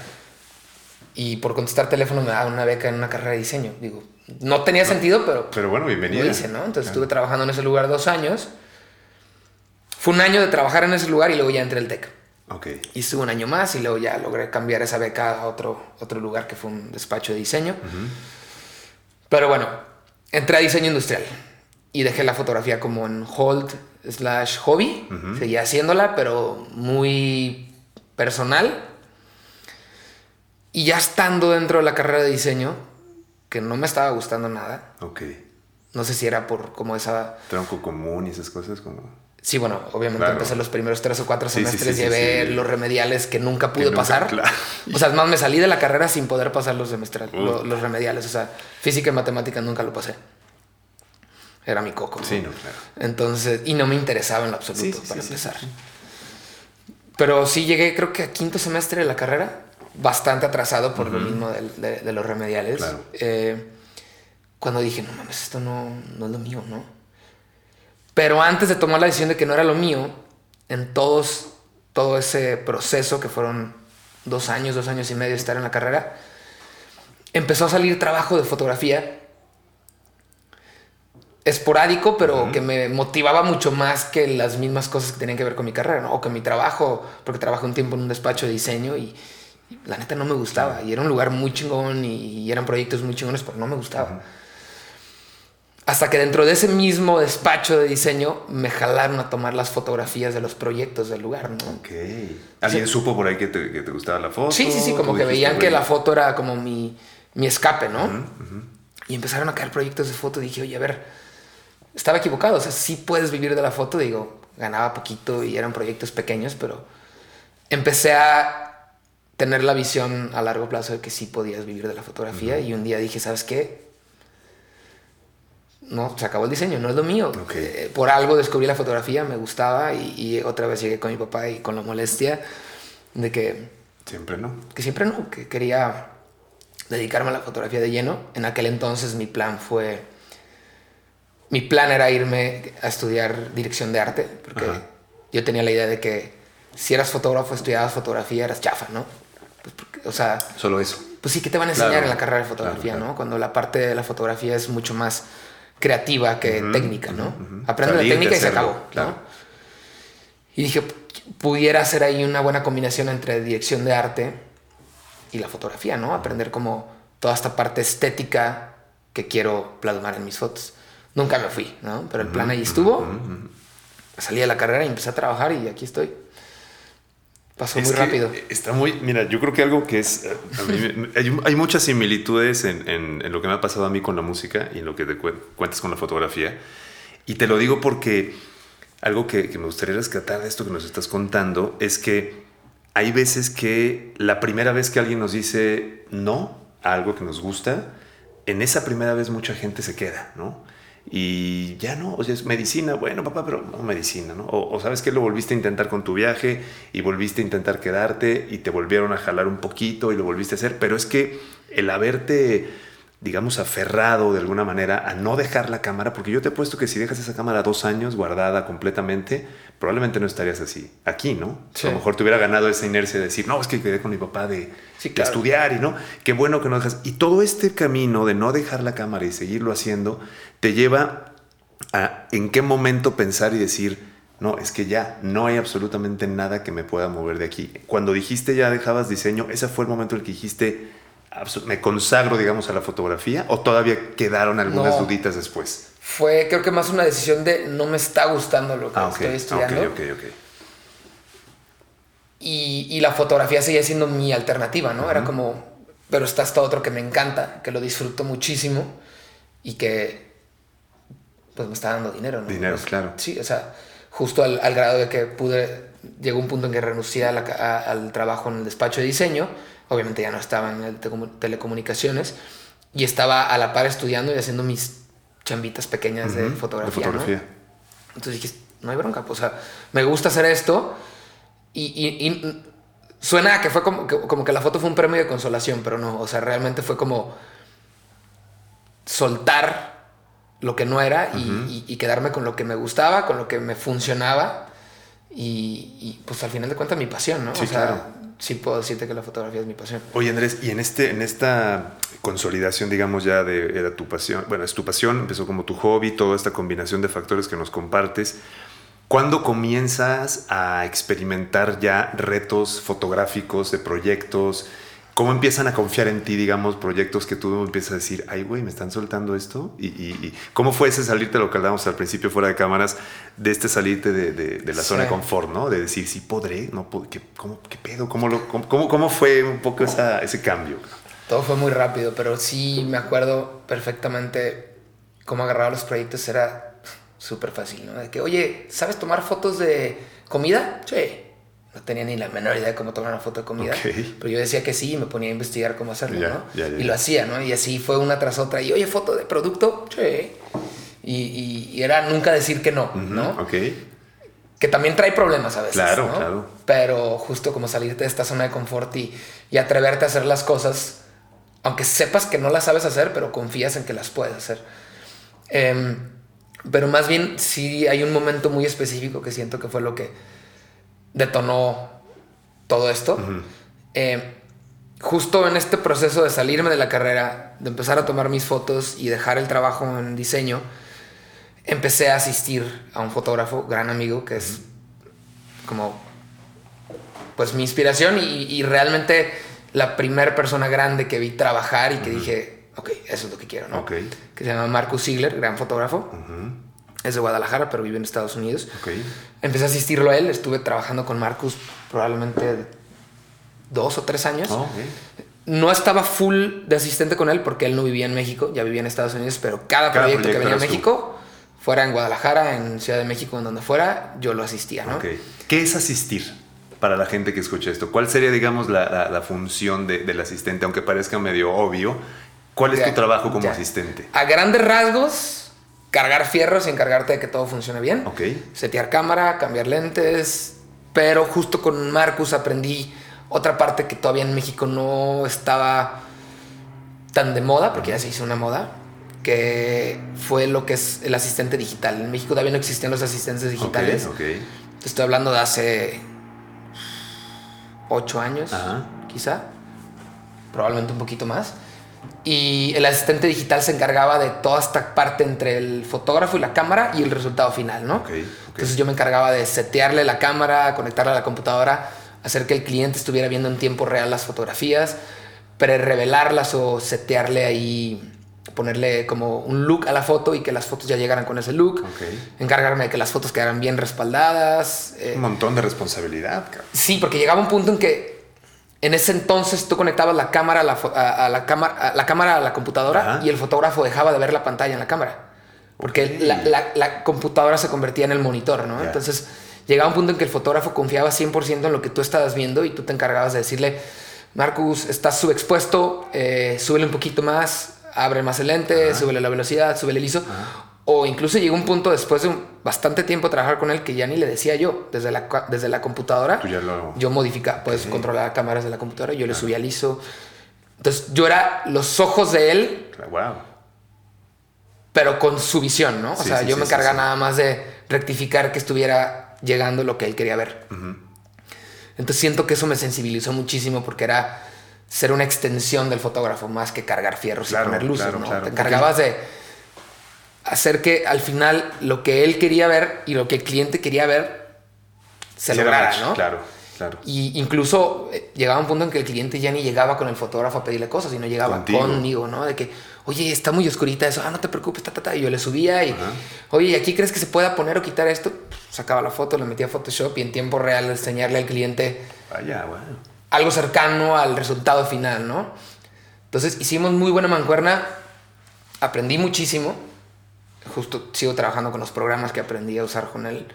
y por contestar teléfonos me daban una beca en una carrera de diseño. Digo, no tenía sentido, pero Pero bueno, lo hice, ¿no? Entonces estuve trabajando en ese lugar dos años. Fue un año de trabajar en ese lugar y luego ya entré al TEC. Ok. Y estuve un año más y luego ya logré cambiar esa beca a otro, otro lugar que fue un despacho de diseño. Pero bueno, entré a diseño industrial y dejé la fotografía como en hold slash hobby. Ujú. Seguía haciéndola, pero muy personal. Y ya estando dentro de la carrera de diseño, que no me estaba gustando nada. Ok. No sé si era por como esa... Tronco común y esas cosas como... Sí, bueno, obviamente Claro. empecé los primeros tres o cuatro Sí, sí, semestres, sí, sí, llevé los remediales que nunca pude nunca, pasar. claro. O sea, más, me salí de la carrera sin poder pasar los semestres, lo- los remediales. O sea, física y matemática nunca lo pasé. Era mi coco. Sí, no, claro. Entonces, y no me interesaba en lo absoluto para empezar. Pero sí llegué, creo que a quinto semestre de la carrera, bastante atrasado por lo mismo de, de los remediales. Claro. Eh, cuando dije, no mames, esto no, no es lo mío, ¿no? Pero antes de tomar la decisión de que no era lo mío, en todos, todo ese proceso que fueron dos años, dos años y medio de estar en la carrera, empezó a salir trabajo de fotografía esporádico, pero que me motivaba mucho más que las mismas cosas que tenían que ver con mi carrera, ¿no? O con mi trabajo, porque trabajé un tiempo en un despacho de diseño y, la neta no me gustaba. Y era un lugar muy chingón y, eran proyectos muy chingones, pero no me gustaba. Hasta que dentro de ese mismo despacho de diseño me jalaron a tomar las fotografías de los proyectos del lugar, ¿no? Ok. ¿Alguien supo por ahí que te, que te, gustaba la foto? Sí, sí, sí, como que veían que la foto era como mi, mi escape, ¿no? Y empezaron a caer proyectos de foto dije, oye, a ver, estaba equivocado, o sea, sí puedes vivir de la foto, digo, ganaba poquito y eran proyectos pequeños, pero empecé a tener la visión a largo plazo de que sí podías vivir de la fotografía y un día dije, ¿sabes qué? No, se acabó el diseño, no es lo mío. Eh, por algo descubrí la fotografía, me gustaba y, y, otra vez llegué con mi papá y con la molestia de que... Siempre no. Que siempre no, que quería dedicarme a la fotografía de lleno. En aquel entonces mi plan fue mi plan era irme a estudiar dirección de arte, porque yo tenía la idea de que si eras fotógrafo, estudiabas fotografía, eras chafa, ¿no? Pues o sea... Solo eso. Pues sí, que te van a enseñar en la carrera de fotografía, ¿no? Cuando la parte de la fotografía es mucho más creativa que técnica, ¿no? Aprende la técnica y se acabó, ¿no? Y dije, pudiera hacer ahí una buena combinación entre dirección de arte y la fotografía, ¿no? Aprender como toda esta parte estética que quiero plasmar en mis fotos. Nunca me fui, ¿no? Pero el plan ahí estuvo. Salí de la carrera y empecé a trabajar y aquí estoy. Pasó muy rápido. Está muy. Mira, yo creo que algo que es. hay, muchas similitudes en, en, lo que me ha pasado a mí con la música y en lo que te cuentas con la fotografía. Y te lo digo porque algo que, que me gustaría rescatar de esto que nos estás contando es que hay veces que la primera vez que alguien nos dice no a algo que nos gusta, en esa primera vez mucha gente se queda, ¿no? Y ya no, o sea, es medicina, bueno, papá, pero no medicina, ¿no? O, sabes que lo volviste a intentar con tu viaje y volviste a intentar quedarte y te volvieron a jalar un poquito y lo volviste a hacer, pero es que el haberte digamos, aferrado de alguna manera a no dejar la cámara, porque yo te he puesto que si dejas esa cámara dos años guardada completamente, probablemente no estarías así, aquí, ¿no? A lo mejor te hubiera ganado esa inercia de decir, no, es que quedé con mi papá de, estudiar y no, qué bueno que no dejas. Y todo este camino de no dejar la cámara y seguirlo haciendo, te lleva a en qué momento pensar y decir, no, es que ya no hay absolutamente nada que me pueda mover de aquí. Cuando dijiste ya dejabas diseño, ese fue el momento en el que dijiste, me consagro, digamos, a la fotografía o todavía quedaron algunas duditas después? Fue, creo que más una decisión de no me está gustando lo que ah, estoy estudiando. Ok, ok, Y, y, la fotografía seguía siendo mi alternativa, ¿no? Era como, pero está esto otro que me encanta, que lo disfruto muchísimo y que pues me está dando dinero, ¿no? Dinero, pues, claro. Sí, o sea, justo al, grado de que pude, llegó un punto en que renuncié al trabajo en el despacho de diseño obviamente ya no estaba en telecomunicaciones, y estaba a la par estudiando y haciendo mis chambitas pequeñas de fotografía. Entonces dije, no hay bronca, pues, o sea, me gusta hacer esto y, suena que fue como que, como que la foto fue un premio de consolación, pero no, o sea, realmente fue como soltar lo que no era y, quedarme con lo que me gustaba, con lo que me funcionaba y, pues al final de cuentas mi pasión, ¿no? Sí, claro sí puedo decirte que la fotografía es mi pasión. Oye Andrés, y en, este, en esta consolidación, digamos ya de era tu pasión, bueno, es tu pasión, empezó como tu hobby, toda esta combinación de factores que nos compartes, ¿cuándo comienzas a experimentar ya retos fotográficos de proyectos? ¿Cómo empiezan a confiar en ti, digamos, proyectos que tú empiezas a decir, ay, güey, me están soltando esto? Y, cómo fue ese salirte, lo que hablábamos al principio fuera de cámaras, de este salirte de, la zona de confort, ¿no? De decir, sí podré, no ¿qué, cómo, ¿qué pedo? ¿Cómo, lo, cómo, cómo, fue un poco esa, ese cambio? Todo fue muy rápido, pero sí me acuerdo perfectamente cómo agarraba los proyectos, era súper fácil, ¿no? De que, oye, ¿sabes tomar fotos de comida? Sí no tenía ni la menor idea de cómo tomar una foto de comida. Pero yo decía que sí y me ponía a investigar cómo hacerlo, ¿no? y lo hacía, ¿no? Y así fue una tras otra. Y oye, foto de producto, sí. Y, y, era nunca decir que no, ¿no? Ok. Que también trae problemas a veces. Claro, claro. Pero justo como salirte de esta zona de confort y, y atreverte a hacer las cosas, aunque sepas que no las sabes hacer, pero confías en que las puedes hacer. Em, pero más bien sí hay un momento muy específico que siento que fue lo que detonó todo esto. Eh, justo en este proceso de salirme de la carrera, de empezar a tomar mis fotos y dejar el trabajo en diseño, empecé a asistir a un fotógrafo, gran amigo, que es como pues mi inspiración y, y realmente la primera persona grande que vi trabajar y que dije, ok, eso es lo que quiero, ¿no? Que se llama Marcus Ziegler, gran fotógrafo. Es de Guadalajara, pero vive en Estados Unidos. Ok. Empecé a asistirlo a él, estuve trabajando con Marcus probablemente dos o tres años. Oh. No estaba full de asistente con él porque él no vivía en México, ya vivía en Estados Unidos, pero cada, Cada proyecto, que venía a tú. México, fuera en Guadalajara, en Ciudad de México, en donde fuera, yo lo asistía, ¿no? Ok. ¿Qué es asistir para la gente que escucha esto? ¿Cuál sería, digamos, la, la- la función de- del asistente? Aunque parezca medio obvio, ¿cuál es Ya, tu trabajo como ya. asistente? A grandes rasgos, cargar fierros y encargarte de que todo funcione bien. Ok. Setear cámara, cambiar lentes. Pero justo con Marcus aprendí otra parte que todavía en México no estaba tan de moda, porque ya se hizo una moda, que fue lo que es el asistente digital. En México todavía no existían los asistentes digitales. Ok, ok. Te estoy hablando de hace ocho años, Ajá. quizá, probablemente un poquito más. Y el asistente digital se encargaba de toda esta parte entre el fotógrafo y la cámara y el resultado final, ¿no? Ok, ok. Entonces yo me encargaba de setearle la cámara, conectarla a la computadora, hacer que el cliente estuviera viendo en tiempo real las fotografías, pre-revelarlas o setearle ahí, ponerle como un look a la foto y que las fotos ya llegaran con ese look. Ok. Encargarme de que las fotos quedaran bien respaldadas. eh, Un montón de responsabilidad, cabrón. Sí, porque llegaba un punto en que en ese entonces tú conectabas la cámara a la, fo- a, a la, cámara, a la cámara a la computadora Ajá. y el fotógrafo dejaba de ver la pantalla en la cámara. Porque la, la- la computadora se convertía en el monitor, ¿no? Entonces llegaba un punto en que el fotógrafo confiaba 100% en lo que tú estabas viendo y tú te encargabas de decirle, Marcus, estás subexpuesto, eh, súbele un poquito más, abre más el lente, súbele la velocidad, súbele el ISO. O incluso llegó un punto después de un- bastante tiempo trabajar con él que ya ni le decía yo, desde la, desde la computadora. Tú ya lo- Yo modificaba, puedes controlar cámaras de la computadora, yo le subía al ISO. Entonces yo era los ojos de él, Wow. pero con su visión, ¿no? O Sí, sea, sí, yo sí, me sí, encargaba sí. nada más de rectificar que estuviera llegando lo que él quería ver. Entonces siento que eso me sensibilizó muchísimo porque era ser una extensión del fotógrafo más que cargar fierros Claro, y poner luces, claro, ¿no? Te encargabas de hacer que al final lo que él quería ver y lo que el cliente quería ver se lograra, match, ¿no? Claro, claro. Y incluso eh, llegaba un punto en que el cliente ya ni llegaba con el fotógrafo a pedirle cosas, sino llegaba Contigo. conmigo, ¿no? De que, oye, está muy oscurita eso, ah, no te preocupes, ta, ta, ta. Y yo le subía y, Ajá. oye, ¿aquí crees que se pueda poner o quitar esto? Sacaba la foto, le metía a Photoshop y en tiempo real enseñarle al cliente Vaya, wow. algo cercano al resultado final, ¿no? Entonces hicimos muy buena mancuerna, aprendí muchísimo, justo sigo trabajando con los programas que aprendí a usar con él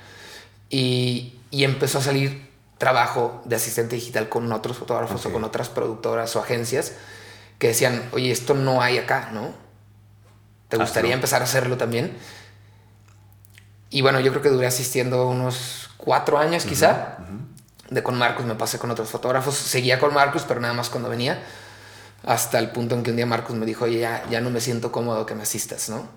y, y empezó a salir trabajo de asistente digital con otros fotógrafos Ok. o con otras productoras o agencias que decían, oye, esto no hay acá, ¿no? ¿Te Ah, gustaría empezar a hacerlo también? Y bueno, yo creo que duré asistiendo unos cuatro años quizá. De con Marcus me pasé con otros fotógrafos. Seguía con Marcus, pero nada más cuando venía. Hasta el punto en que un día Marcus me dijo, oye, ya, ya no me siento cómodo que me asistas, ¿no?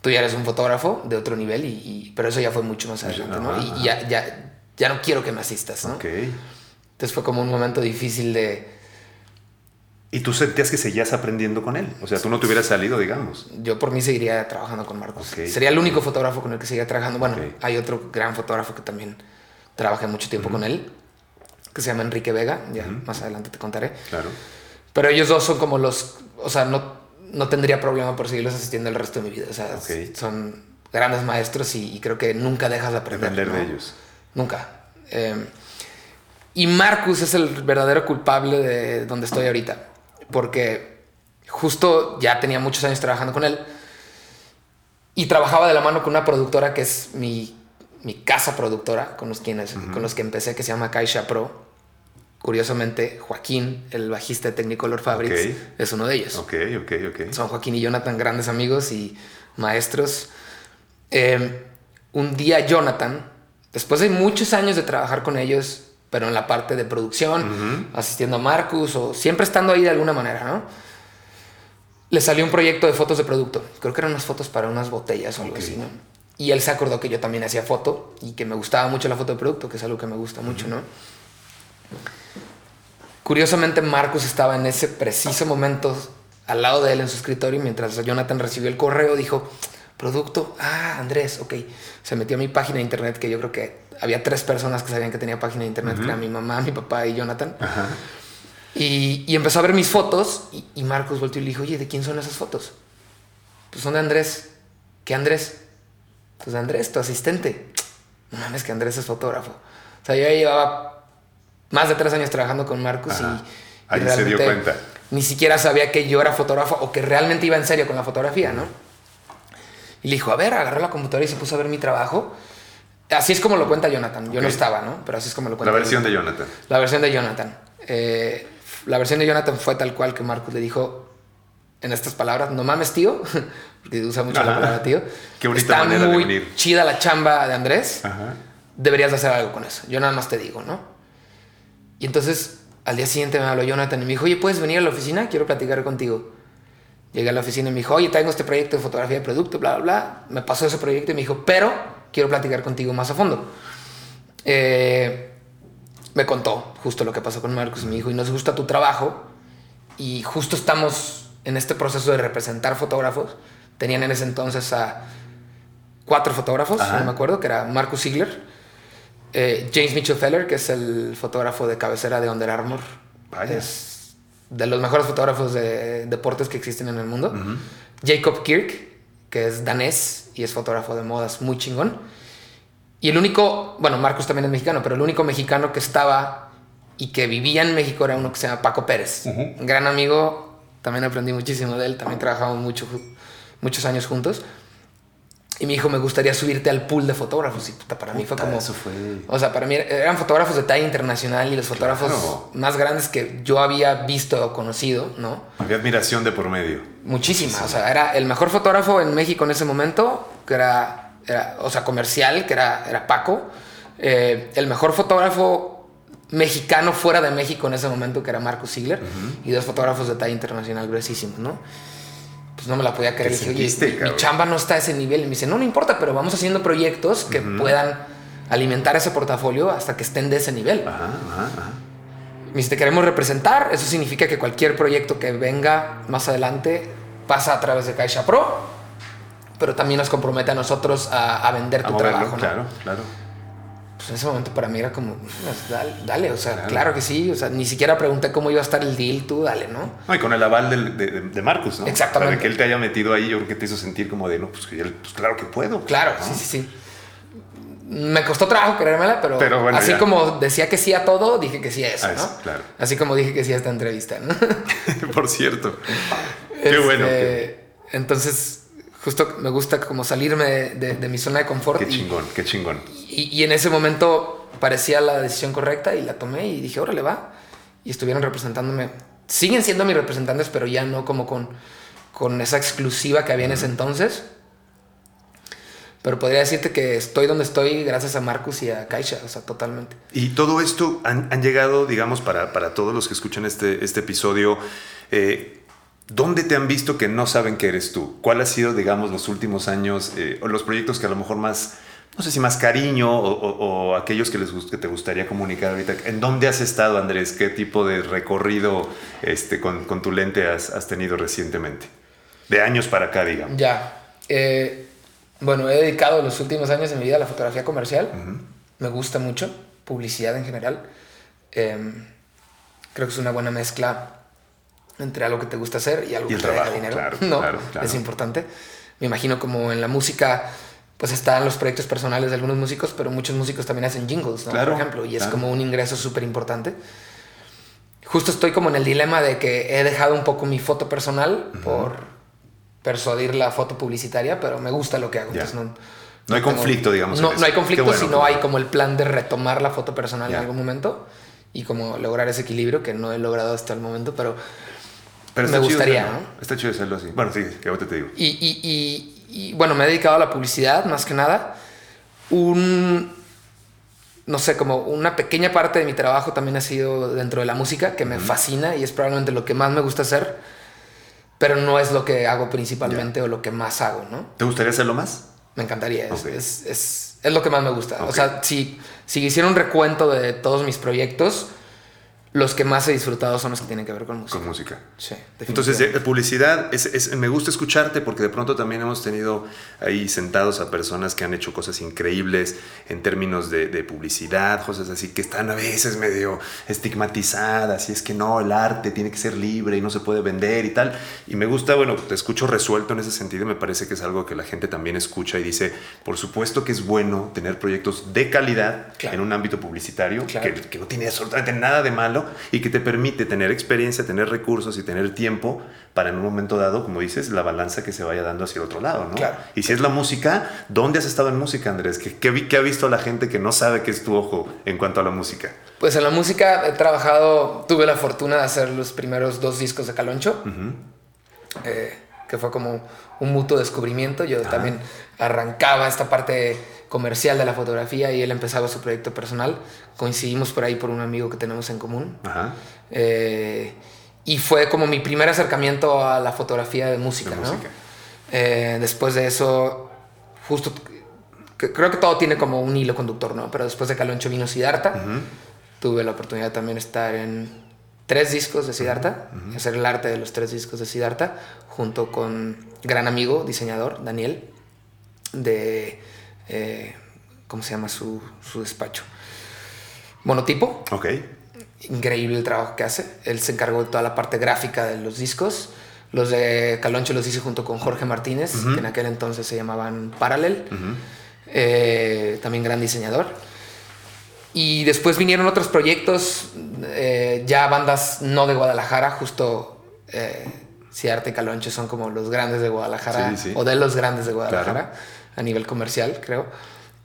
Tú ya eres un fotógrafo de otro nivel, y, y- pero eso ya fue mucho más adelante, ¿no? Y ya, ya, ya no quiero que me asistas, ¿no? Ok. Entonces fue como un momento difícil de... Y tú sentías que seguías aprendiendo con él. O sea, tú no te hubieras salido, digamos. Yo por mí seguiría trabajando con Marcos. Ok. Sería el único fotógrafo con el que seguiría trabajando. Bueno, Ok. hay otro gran fotógrafo que también trabajé mucho tiempo con él, que se llama Enrique Vega. Ya más adelante te contaré. Claro. Pero ellos dos son como los... O sea, no, no tendría problema por seguirlos asistiendo el resto de mi vida. O sea, son grandes maestros y, y creo que nunca dejas de aprender. Depender de ellos. Nunca. Eh, y Marcus es el verdadero culpable de donde estoy ahorita. Porque justo ya tenía muchos años trabajando con él. Y trabajaba de la mano con una productora que es mi, mi casa productora, con los, quienes, con los que empecé, que se llama Caixa Pro. Curiosamente, Joaquín, el bajista de Technicolor Fabrics, es uno de ellos. Ok, ok, ok. Son Joaquín y Jonathan grandes amigos y maestros. Eh, un día Jonathan, después de muchos años de trabajar con ellos, pero en la parte de producción, asistiendo a Marcus o siempre estando ahí de alguna manera, ¿no? Le salió un proyecto de fotos de producto. Creo que eran unas fotos para unas botellas o algo así, ¿no? Y él se acordó que yo también hacía foto y que me gustaba mucho la foto de producto, que es algo que me gusta mucho, ¿no? Curiosamente, Marcus estaba en ese preciso momento al lado de él en su escritorio y mientras Jonathan recibió el correo dijo, Producto, ah, Andrés, ok. Se metió a mi página de internet, que yo creo que había tres personas que sabían que tenía página de internet, que eran mi mamá, mi papá y Jonathan. Y, y, empezó a ver mis fotos y, y Marcos volteó y le dijo, oye, ¿de quién son esas fotos? Pues son de Andrés. ¿Qué Andrés? Pues Andrés, tu asistente. No mames, que Andrés es fotógrafo. O sea, yo ya llevaba más de tres años trabajando con Marcos y, y Ahí se dio cuenta. Ni siquiera sabía que yo era fotógrafo o que realmente iba en serio con la fotografía, ¿no? Y le dijo, a ver, agarró la computadora y se puso a ver mi trabajo. Así es como lo cuenta Jonathan. Yo no estaba, ¿no? Pero así es como lo cuenta. La versión de Jonathan. La versión de Jonathan. Eh, la versión de Jonathan fue tal cual que Marcos le dijo en estas palabras, no mames, tío, porque usa mucho la Ajá. palabra tío. Qué bonita Está manera de muy unir. chida la chamba de Andrés. Ajá. Deberías de hacer algo con eso. Yo nada más te digo, ¿no? Y entonces al día siguiente me habló Jonathan y me dijo, oye, ¿puedes venir a la oficina? Quiero platicar contigo. Llegué a la oficina y me dijo, oye, tengo este proyecto de fotografía de producto, bla, bla, bla. Me pasó ese proyecto y me dijo, pero quiero platicar contigo más a fondo. Eh, me contó justo lo que pasó con Marcos y me dijo, y nos gusta tu trabajo y justo estamos en este proceso de representar fotógrafos. Tenían en ese entonces a cuatro fotógrafos, Ajá. no me acuerdo, que era Marcus Ziegler, eh, James Mitchell Feller, que es el fotógrafo de cabecera de Under Armour. Vaya. Es de los mejores fotógrafos de deportes que existen en el mundo. Jacob Kirk, que es danés y es fotógrafo de modas muy chingón. Y el único, bueno, Marcos también es mexicano, pero el único mexicano que estaba y que vivía en México era uno que se llama Paco Pérez. Un gran amigo, también aprendí muchísimo de él, también trabajamos mucho, muchos años juntos. Y me dijo, me gustaría subirte al pool de fotógrafos. Y puta, para mí fue como... eso fue- O sea, para mí eran fotógrafos de talla internacional y los fotógrafos Claro. más grandes que yo había visto o conocido, ¿no? Había admiración de por medio. Muchísima. O sea, era el mejor fotógrafo en México en ese momento, que era, era o sea, comercial, que era, era Paco. Eh, el mejor fotógrafo mexicano fuera de México en ese momento, que era Marcos Ziegler. Y dos fotógrafos de talla internacional gruesísimos, ¿no? Pues no me la podía creer. ¿Qué Le dije, oye, mi- chamba no está a ese nivel. Y me dice, no, no importa, pero vamos haciendo proyectos que puedan alimentar ese portafolio hasta que estén de ese nivel. Ajá, ajá, ajá. Me dice, te queremos representar. Eso significa que cualquier proyecto que venga más adelante pasa a través de Caixa Pro, pero también nos compromete a nosotros a, a vender A tu moverlo, trabajo. ¿no? claro, claro. Pues en ese momento para mí era como, pues, dale, dale, o sea, Claro. claro. que sí. O sea, ni siquiera pregunté cómo iba a estar el deal, tú dale, ¿no? No, y con el aval del- de, de- Marcus, ¿no? Exactamente. Para que él te haya metido ahí, yo creo que te hizo sentir como de, no, pues, pues claro que puedo. Claro, ¿no? sí, sí, sí. Me costó trabajo creérmela, pero, Pero bueno, así ya. como decía que sí a todo, dije que sí a eso, A ¿no? eso, claro. Así como dije que sí a esta entrevista, ¿no? Por cierto. Qué Este, bueno. Qué, Entonces, justo me gusta como salirme de, de- de mi zona de confort. qué y, chingón, qué chingón. Y- y en ese momento parecía la decisión correcta y la tomé y dije, órale, va. Y estuvieron representándome. Siguen siendo mis representantes, pero ya no como con, con esa exclusiva que había en ese entonces. Pero podría decirte que estoy donde estoy gracias a Marcus y a Caixa, o sea, totalmente. Y todo esto han, han llegado, digamos, para, para todos los que escuchan este, este episodio, eh, ¿dónde te han visto que no saben que eres tú? ¿Cuál ha sido, digamos, los últimos años eh, o los proyectos que a lo mejor más, no sé si más cariño o, o- o aquellos que, les, que te gustaría comunicar ahorita? ¿En dónde has estado, Andrés? ¿Qué tipo de recorrido este, con, con tu lente has, has tenido recientemente? De años para acá, digamos. Ya. eh, bueno, he dedicado los últimos años de mi vida a la fotografía comercial. Me gusta mucho, publicidad en general. Eh, creo que es una buena mezcla entre algo que te gusta hacer y algo Y que te deja trabajo, dinero. claro, no, claro, claro. es importante. Me imagino como en la música, pues están los proyectos personales de algunos músicos, pero muchos músicos también hacen jingles, ¿no? Claro, Por ejemplo, y es claro. como un ingreso súper importante. Justo estoy como en el dilema de que he dejado un poco mi foto personal por persuadir la foto publicitaria, pero me gusta lo que hago. Entonces no, No hay tengo- conflicto, digamos, No, no hay conflicto, bueno, sino qué hay bueno. como el plan de retomar la foto personal en algún momento y como lograr ese equilibrio que no he logrado hasta el momento, pero Pero me chido gustaría, hacerlo. ¿no? Está chido hacerlo así. Bueno, sí, que ahorita te digo. Y, y- y- y, bueno, me he dedicado a la publicidad más que nada. Un, no sé, como una pequeña parte de mi trabajo también ha sido dentro de la música, que me fascina y es probablemente lo que más me gusta hacer, pero no es lo que hago principalmente o lo que más hago, ¿no? ¿Te gustaría hacerlo más? Me encantaría, es, Ok. es, es- es lo que más me gusta. O sea, si, si hiciera un recuento de todos mis proyectos, los que más he disfrutado son los que tienen que ver con música. Con música. Sí, Entonces, eh, publicidad, es, es- me gusta escucharte porque de pronto también hemos tenido ahí sentados a personas que han hecho cosas increíbles en términos de, de publicidad, cosas así que están a veces medio estigmatizadas y es que no, el arte tiene que ser libre y no se puede vender y tal. Y me gusta, bueno, te escucho resuelto en ese sentido y me parece que es algo que la gente también escucha y dice, por supuesto que es bueno tener proyectos de calidad Claro. en un ámbito publicitario, Claro. que, que no tiene absolutamente nada de malo y que te permite tener experiencia, tener recursos y tener tiempo para en un momento dado, como dices, la balanza que se vaya dando hacia el otro lado, ¿no? Claro. Y si es la música, ¿dónde has estado en música, Andrés? ¿Qué, qué, qué ha visto la gente que no sabe qué es tu ojo en cuanto a la música? Pues en la música he trabajado, tuve la fortuna de hacer los primeros dos discos de Caloncho, eh, que fue como un mutuo descubrimiento. Yo también arrancaba esta parte comercial de la fotografía y él empezaba su proyecto personal. Coincidimos por ahí por un amigo que tenemos en común. Ajá. Eh, y fue como mi primer acercamiento a la fotografía de música, De ¿no? música. Eh, después de eso, justo, que- creo que todo tiene como un hilo conductor, ¿no? Pero después de Caloncho vino Siddhartha. Tuve la oportunidad también de estar en tres discos de Siddhartha, hacer el arte de los tres discos de Siddhartha, junto con gran amigo, diseñador, Daniel, de, eh, ¿cómo se llama su, su despacho? Monotipo Ok. increíble el trabajo que hace. Él se encargó de toda la parte gráfica de los discos. Los de Caloncho los hice junto con Jorge Martínez, que en aquel entonces se llamaban Parallel. Eh, también gran diseñador. Y después vinieron otros proyectos, eh, ya bandas no de Guadalajara, justo eh, Ciarte y Caloncho son como los grandes de Guadalajara, Sí, sí. o de los grandes de Guadalajara, a nivel comercial, creo.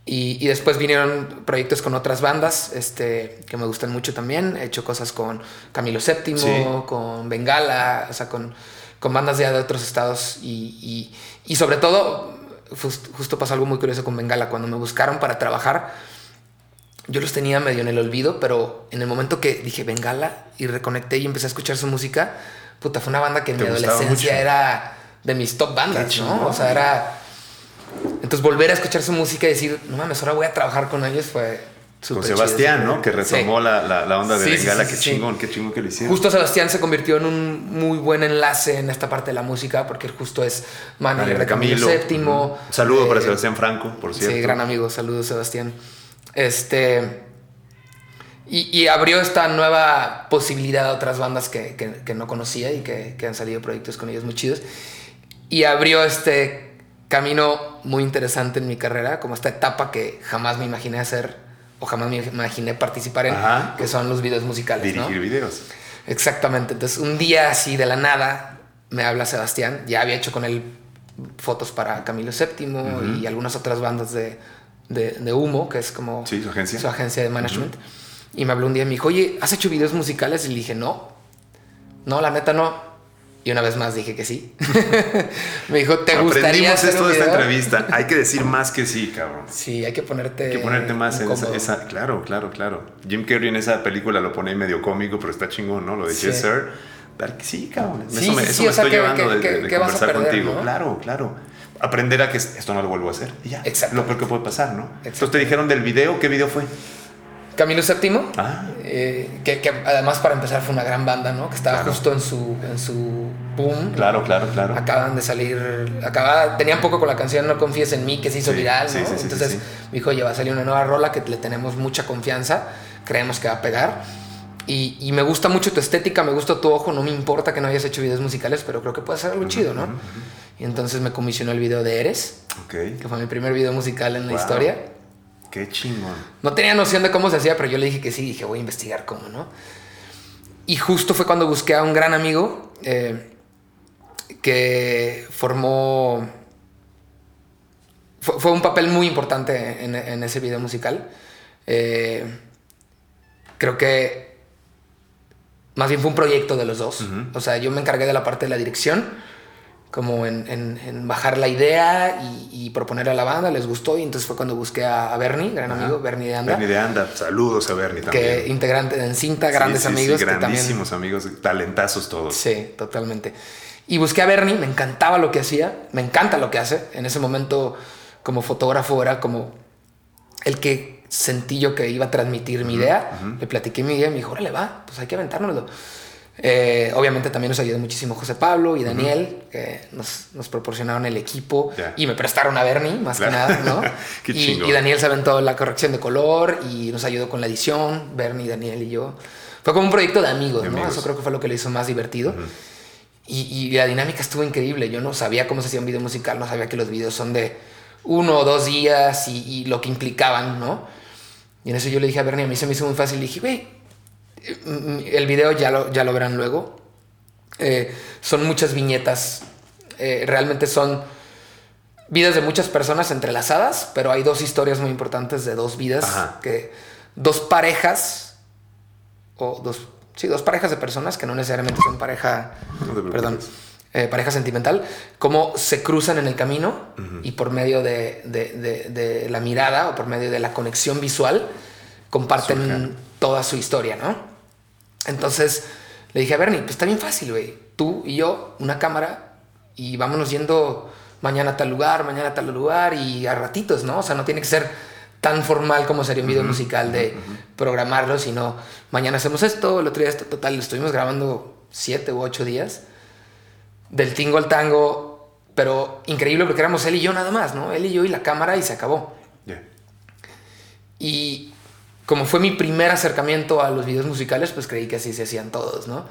Y, y después vinieron proyectos con otras bandas este, que me gustan mucho también. He hecho cosas con Camilo VII, Sí. con Bengala, o sea, con, con bandas ya de otros estados. Y, y- y sobre todo, jus- justo pasó algo muy curioso con Bengala. Cuando me buscaron para trabajar, yo los tenía medio en el olvido, pero en el momento que dije Bengala y reconecté y empecé a escuchar su música, puta, fue una banda que en mi adolescencia mucho. era de mis top bandas, ¿no? O sea, era... Entonces volver a escuchar su música y decir, no mames, ahora voy a trabajar con ellos fue Con súper chido, Sebastián, ¿no? Que retomó Sí. la, la- la onda de Sí, Bengala. sí, qué chingón, qué chingón que lo hicieron. Justo Sebastián se convirtió en un muy buen enlace en esta parte de la música porque él justo es manager de Camilo VII. Ujú. Saludo para eh, Sebastián Franco, por cierto. Sí, gran amigo. Saludos, Sebastián. Este. Y, y abrió esta nueva posibilidad a otras bandas que, que- que no conocía y que, que han salido proyectos con ellos muy chidos. Y abrió este camino muy interesante en mi carrera, como esta etapa que jamás me imaginé hacer o jamás me imaginé participar en, Ajá. que son los videos musicales. ¿no? Videos. Exactamente. Entonces, un día así de la nada me habla Sebastián. Ya había hecho con él fotos para Camilo VII y algunas otras bandas de, de, de Humo, que es como Sí, su agencia. su agencia de management. Y me habló un día y me dijo, oye, ¿has hecho videos musicales? Y le dije, no. No, la neta no. Y una vez más dije que sí. me dijo, ¿te gustaría Aprendimos hacer esto un de esta video?" hay que decir más que sí, cabrón. Sí, hay que ponerte. Hay que ponerte más en esa, esa- Claro, claro, claro. Jim Carrey en esa película lo pone medio cómico, pero está chingón, ¿no? Lo de Sí. Yes, Sir. Sí, cabrón. Sí, eso me, sí, eso me estoy que- llevando que- de, de que conversar perder, contigo. ¿no? Claro, claro. Aprender a que esto no lo vuelvo a hacer. Y ya. Exacto. Lo peor que puede pasar, ¿no? Entonces te dijeron del video. ¿Qué video fue? Camilo VII, Ah. eh, que, que además para empezar fue una gran banda, ¿no? Que estaba Claro. justo en su, en su boom. Claro, claro, claro. Acaban de salir, acaba, tenían poco con la canción No confíes en mí, que se hizo Sí, viral, ¿no? sí, sí, Entonces me dijo, oye, va a salir una nueva rola que le tenemos mucha confianza, creemos que va a pegar. Y, y me gusta mucho tu estética, me gusta tu ojo, no me importa que no hayas hecho videos musicales, pero creo que puede ser algo chido, ¿no? Y entonces me comisionó el video de Eres, Ok. que fue mi primer video musical en la historia. Qué chingón. No tenía noción de cómo se hacía, pero yo le dije que sí, dije, voy a investigar cómo, ¿no? Y justo fue cuando busqué a un gran amigo eh, que formó... Fue, fue un papel muy importante en, en ese video musical. Eh, creo que más bien fue un proyecto de los dos. O sea, yo me encargué de la parte de la dirección, como en, en- en bajar la idea y, y proponer a la banda, les gustó y entonces fue cuando busqué a, a Bernie, gran Ajá. amigo, Bernie de Anda, Bernie de Anda. Saludos a Bernie también. que integrante de Encinta, grandes Sí, sí, sí, amigos. que también- grandísimos amigos, talentazos todos. Sí, totalmente. Y busqué a Bernie, me encantaba lo que hacía, me encanta lo que hace. En ese momento, como fotógrafo, era como el que sentí yo que iba a transmitir mi idea. Le platiqué mi idea y me dijo, órale, va, pues hay que aventárnoslo. Eh, obviamente también nos ayudó muchísimo José Pablo y Daniel, que nos, nos, proporcionaron el equipo y me prestaron a Bernie, más que nada, ¿no? y, y, Daniel se aventó la corrección de color y nos ayudó con la edición, Bernie, Daniel y yo. Fue como un proyecto de amigos, ¿no? Eso creo que fue lo que lo hizo más divertido. y, y, la dinámica estuvo increíble. Yo no sabía cómo se hacía un video musical, no sabía que los videos son de uno o dos días y, y lo que implicaban, ¿no? Y en eso yo le dije a Bernie, a mí se me hizo muy fácil. Le dije, güey, el video ya lo, ya lo verán luego. Eh, son muchas viñetas. Eh, realmente son vidas de muchas personas entrelazadas, pero hay dos historias muy importantes de dos vidas. Que dos parejas, o dos, sí, dos parejas de personas que no necesariamente son pareja, perdón, eh, pareja sentimental, cómo se cruzan en el camino y por medio de, de, de, la mirada o por medio de la conexión visual comparten toda su historia, ¿no? Entonces le dije a Bernie, pues está bien fácil, güey. Tú y yo, una cámara y vámonos yendo mañana a tal lugar, mañana a tal lugar y a ratitos, ¿no? O sea, no tiene que ser tan formal como sería un video musical de programarlo, sino mañana hacemos esto, el otro día esto, total, estuvimos grabando siete u ocho días del tingo al tango, pero increíble porque éramos él y yo nada más, ¿no? Él y yo y la cámara y se acabó. Y como fue mi primer acercamiento a los videos musicales, pues creí que así se hacían todos, ¿no?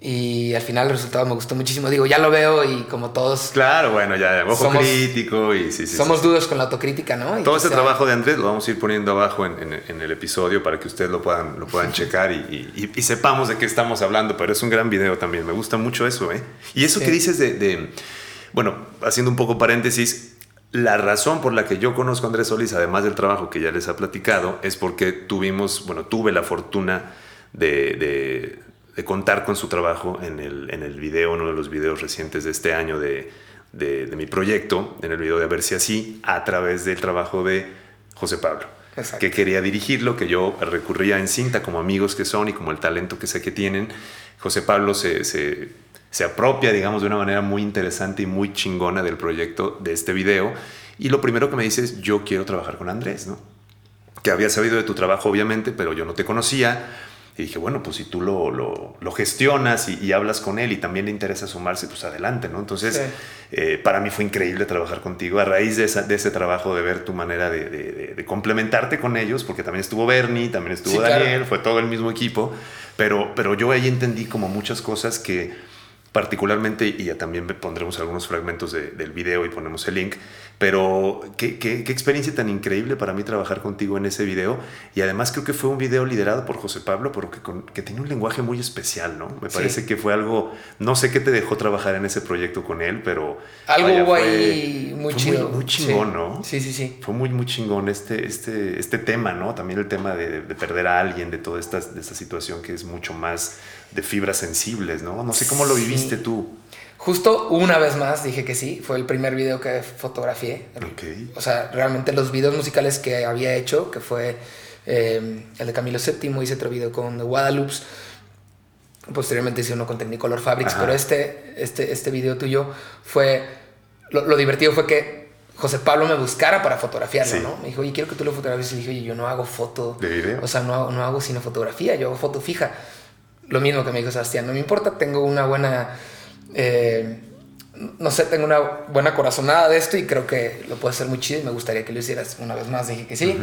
Y al final el resultado me gustó muchísimo. Digo, ya lo veo y como todos. Claro, bueno, ya, ojo crítico y sí, sí. Somos dudos con la autocrítica, ¿no? Todo ese trabajo de Andrés lo vamos a ir poniendo abajo en, en, el episodio para que ustedes lo puedan, lo puedan checar y, y, sepamos de qué estamos hablando. Pero es un gran video también. Me gusta mucho eso, ¿eh? Y eso que dices de, de. Bueno, haciendo un poco paréntesis, la razón por la que yo conozco a Andrés Solís, además del trabajo que ya les ha platicado, es porque tuvimos, bueno, tuve la fortuna de, contar con su trabajo en el, en el video, uno de los videos recientes de este año de, mi proyecto, en el video de A ver si así, a través del trabajo de José Pablo. que quería dirigirlo, que yo recurría en cinta como amigos que son y como el talento que sé que tienen. José Pablo se se apropia, digamos, de una manera muy interesante y muy chingona del proyecto de este video. Y lo primero que me dice es, yo quiero trabajar con Andrés, ¿no? Que había sabido de tu trabajo, obviamente, pero yo no te conocía. Y dije, bueno, pues si tú lo, lo, gestionas y, hablas con él y también le interesa sumarse, pues adelante, ¿no? Entonces, eh, para mí fue increíble trabajar contigo a raíz de, de ese trabajo, de ver tu manera de, de, complementarte con ellos, porque también estuvo Bernie, también estuvo Daniel, fue todo el mismo equipo, pero, pero yo ahí entendí como muchas cosas que particularmente, y ya también pondremos algunos fragmentos del video y ponemos el link, pero qué, qué, experiencia tan increíble para mí trabajar contigo en ese video. Y además creo que fue un video liderado por José Pablo, pero que, que tiene un lenguaje muy especial, ¿no? Me parece que fue algo, no sé qué te dejó trabajar en ese proyecto con él, pero... Algo ahí muy chido. Muy, chingón, ¿no? Sí, sí, sí. Fue muy, muy chingón este, este, este tema, ¿no? También el tema de, perder a alguien, de toda esta, de esta situación que es mucho más de fibras sensibles, ¿no? No sé cómo lo viviste tú. Justo una vez más dije que sí, fue el primer video que fotografié. O sea, realmente los videos musicales que había hecho, que fue eh, el de Camilo VII, hice otro video con The Guadalupe. Posteriormente hice uno con Technicolor Fabrics, pero este, este, este video tuyo fue. Lo, divertido fue que José Pablo me buscara para fotografiarlo, ¿no? Me dijo, oye, quiero que tú lo fotografies. Y dije, oye, yo no hago foto. ¿De video? O sea, no hago, no hago sino fotografía, yo hago foto fija. Lo mismo que me dijo Sebastián, no me importa, tengo una buena, eh, no sé, tengo una buena corazonada de esto y creo que lo puedo hacer muy chido y me gustaría que lo hicieras una vez más. Dije que sí.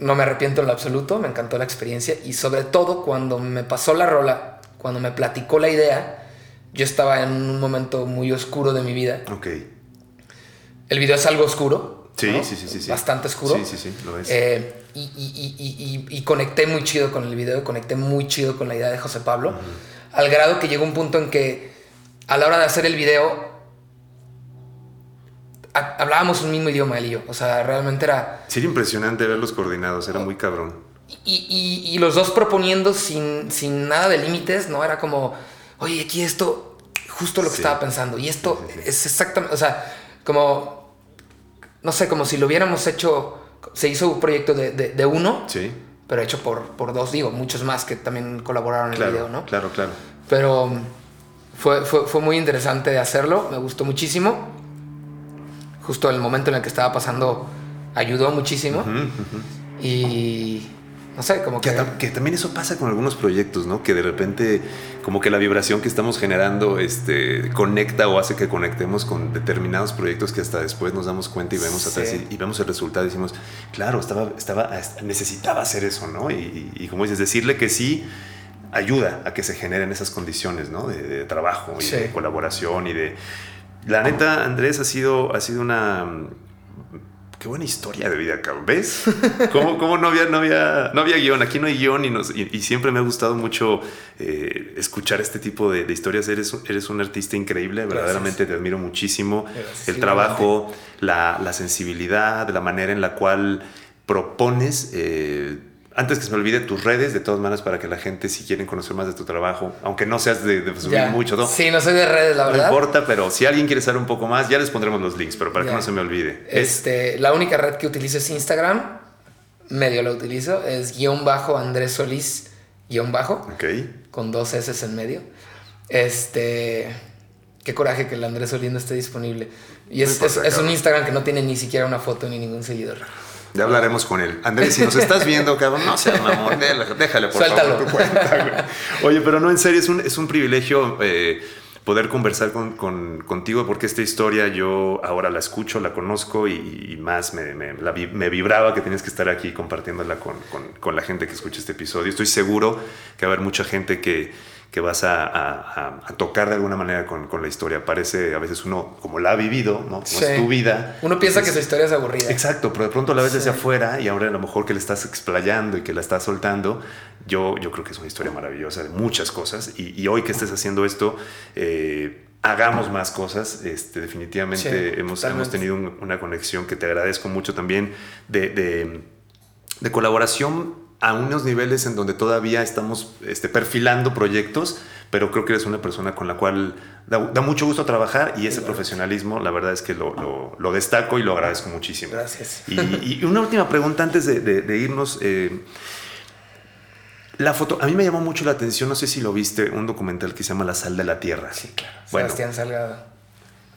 No me arrepiento en lo absoluto, me encantó la experiencia y sobre todo cuando me pasó la rola, cuando me platicó la idea, yo estaba en un momento muy oscuro de mi vida. Ok. El video es algo oscuro, Sí, sí, sí, sí, Bastante oscuro. Sí, sí, sí, lo es. Eh, y, y, y, y, conecté muy chido con el video, conecté muy chido con la idea de José Pablo, al grado que llegó un punto en que a la hora de hacer el video hablábamos un mismo idioma él y yo. O sea, realmente era... Sí, era impresionante ver los coordinados, era muy cabrón. Y, los dos proponiendo sin, sin nada de límites, ¿no? Era como, oye, aquí esto, justo lo que estaba pensando. Y esto es exactamente, o sea, como no sé, como si lo hubiéramos hecho, se hizo un proyecto de, de, uno, sí. pero hecho por, por dos, digo, muchos más que también colaboraron en el video, ¿no? Claro, claro. Pero um, fue, fue, fue muy interesante hacerlo, me gustó muchísimo. Justo el momento en el que estaba pasando ayudó muchísimo. Y no sé, como que... que... también eso pasa con algunos proyectos, ¿no? Que de repente como que la vibración que estamos generando este, conecta o hace que conectemos con determinados proyectos que hasta después nos damos cuenta y vemos atrás y, vemos el resultado y decimos, claro, estaba, estaba, necesitaba hacer eso, ¿no? Y, como dices, decirle que sí ayuda a que se generen esas condiciones, ¿no? De, trabajo y de colaboración y de... La neta, Andrés, ha sido, ha sido una Qué buena historia de vida, cabrón. ¿Ves? ¿Cómo, cómo no, había, no, había, no había guion? Aquí no hay guion y, nos, y, siempre me ha gustado mucho eh, escuchar este tipo de, historias. Eres, eres un artista increíble, verdaderamente te admiro muchísimo. El trabajo, la, la, sensibilidad, la manera en la cual propones eh, antes que se me olvide tus redes, de todas maneras, para que la gente, si quieren conocer más de tu trabajo, aunque no seas de, subir mucho, ¿no? Sí, no soy de redes, la verdad. No importa, pero si alguien quiere saber un poco más, ya les pondremos los links, pero para que no se me olvide. Este, La única red que utilizo es Instagram, medio lo utilizo, es guion bajo Andrés Solís, guion bajo, con dos S en medio. Este, qué coraje que el Andrés Solís no esté disponible. Y es, es un Instagram que no tiene ni siquiera una foto ni ningún seguidor. Ya hablaremos con él. Andrés, si nos estás viendo, cabrón, no seas mamón, déjale por favor tu cuenta, Oye, pero no, en serio, es un, es un privilegio eh, poder conversar con, con, contigo porque esta historia yo ahora la escucho, la conozco y, más me, me, me, vibraba que tienes que estar aquí compartiéndola con, con la gente que escucha este episodio. Estoy seguro que va a haber mucha gente que que vas a, tocar de alguna manera con, la historia. Parece a veces uno, como la ha vivido, ¿no? Como es tu vida. Uno piensa que su historia es aburrida. Exacto, pero de pronto la ves desde afuera y ahora a lo mejor que le estás explayando y que la estás soltando, yo, yo creo que es una historia maravillosa de muchas cosas. Y, hoy que estés haciendo esto, eh, hagamos más cosas. Este, definitivamente hemos, hemos, tenido una conexión que te agradezco mucho también de, de, de colaboración a unos niveles en donde todavía estamos este, perfilando proyectos, pero creo que eres una persona con la cual da, mucho gusto trabajar y ese profesionalismo, la verdad es que lo, lo, destaco y lo agradezco muchísimo. Gracias. Y, una última pregunta antes de, irnos. Eh, la foto, a mí me llamó mucho la atención, no sé si lo viste, un documental que se llama La sal de la tierra. Sí, claro. Sebastián Salgado.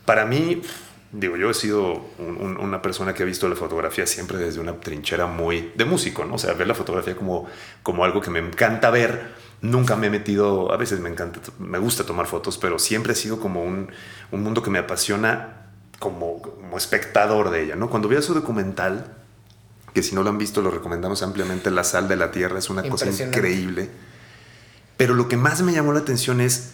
Para mí, digo, yo he sido una persona que ha visto la fotografía siempre desde una trinchera muy de músico, ¿no? O sea, ver la fotografía como, como algo que me encanta ver. Nunca me he metido, a veces me encanta, me gusta tomar fotos, pero siempre ha sido como un, un mundo que me apasiona como, como espectador de ella, ¿no? Cuando vi su documental, que si no lo han visto lo recomendamos ampliamente, La sal de la tierra, es una cosa increíble. Pero lo que más me llamó la atención es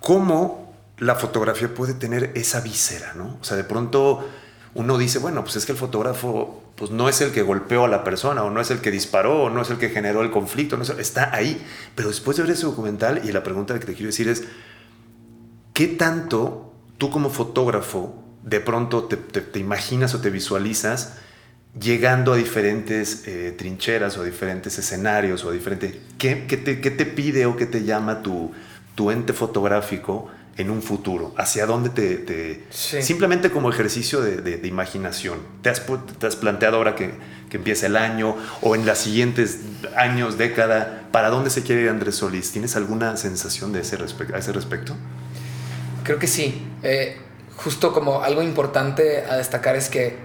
cómo la fotografía puede tener esa víscera, ¿no? O sea, de pronto uno dice, bueno, pues es que el fotógrafo pues no es el que golpeó a la persona, o no es el que disparó, o no es el que generó el conflicto, no está ahí. Pero después de ver ese documental, y la pregunta que te quiero decir es, ¿qué tanto tú como fotógrafo de pronto te, imaginas o te visualizas llegando a diferentes eh, trincheras o a diferentes escenarios o a diferentes... ¿qué, te, te, pide o qué te llama tu, tu ente fotográfico? En un futuro? ¿Hacia dónde te... Simplemente como ejercicio de, imaginación. ¿Te has, ¿Te has, planteado ahora que, que empieza el año o en los siguientes años, década, para dónde se quiere ir Andrés Solís? ¿Tienes alguna sensación de ese a ese respecto? Creo que sí. Eh, justo como algo importante a destacar es que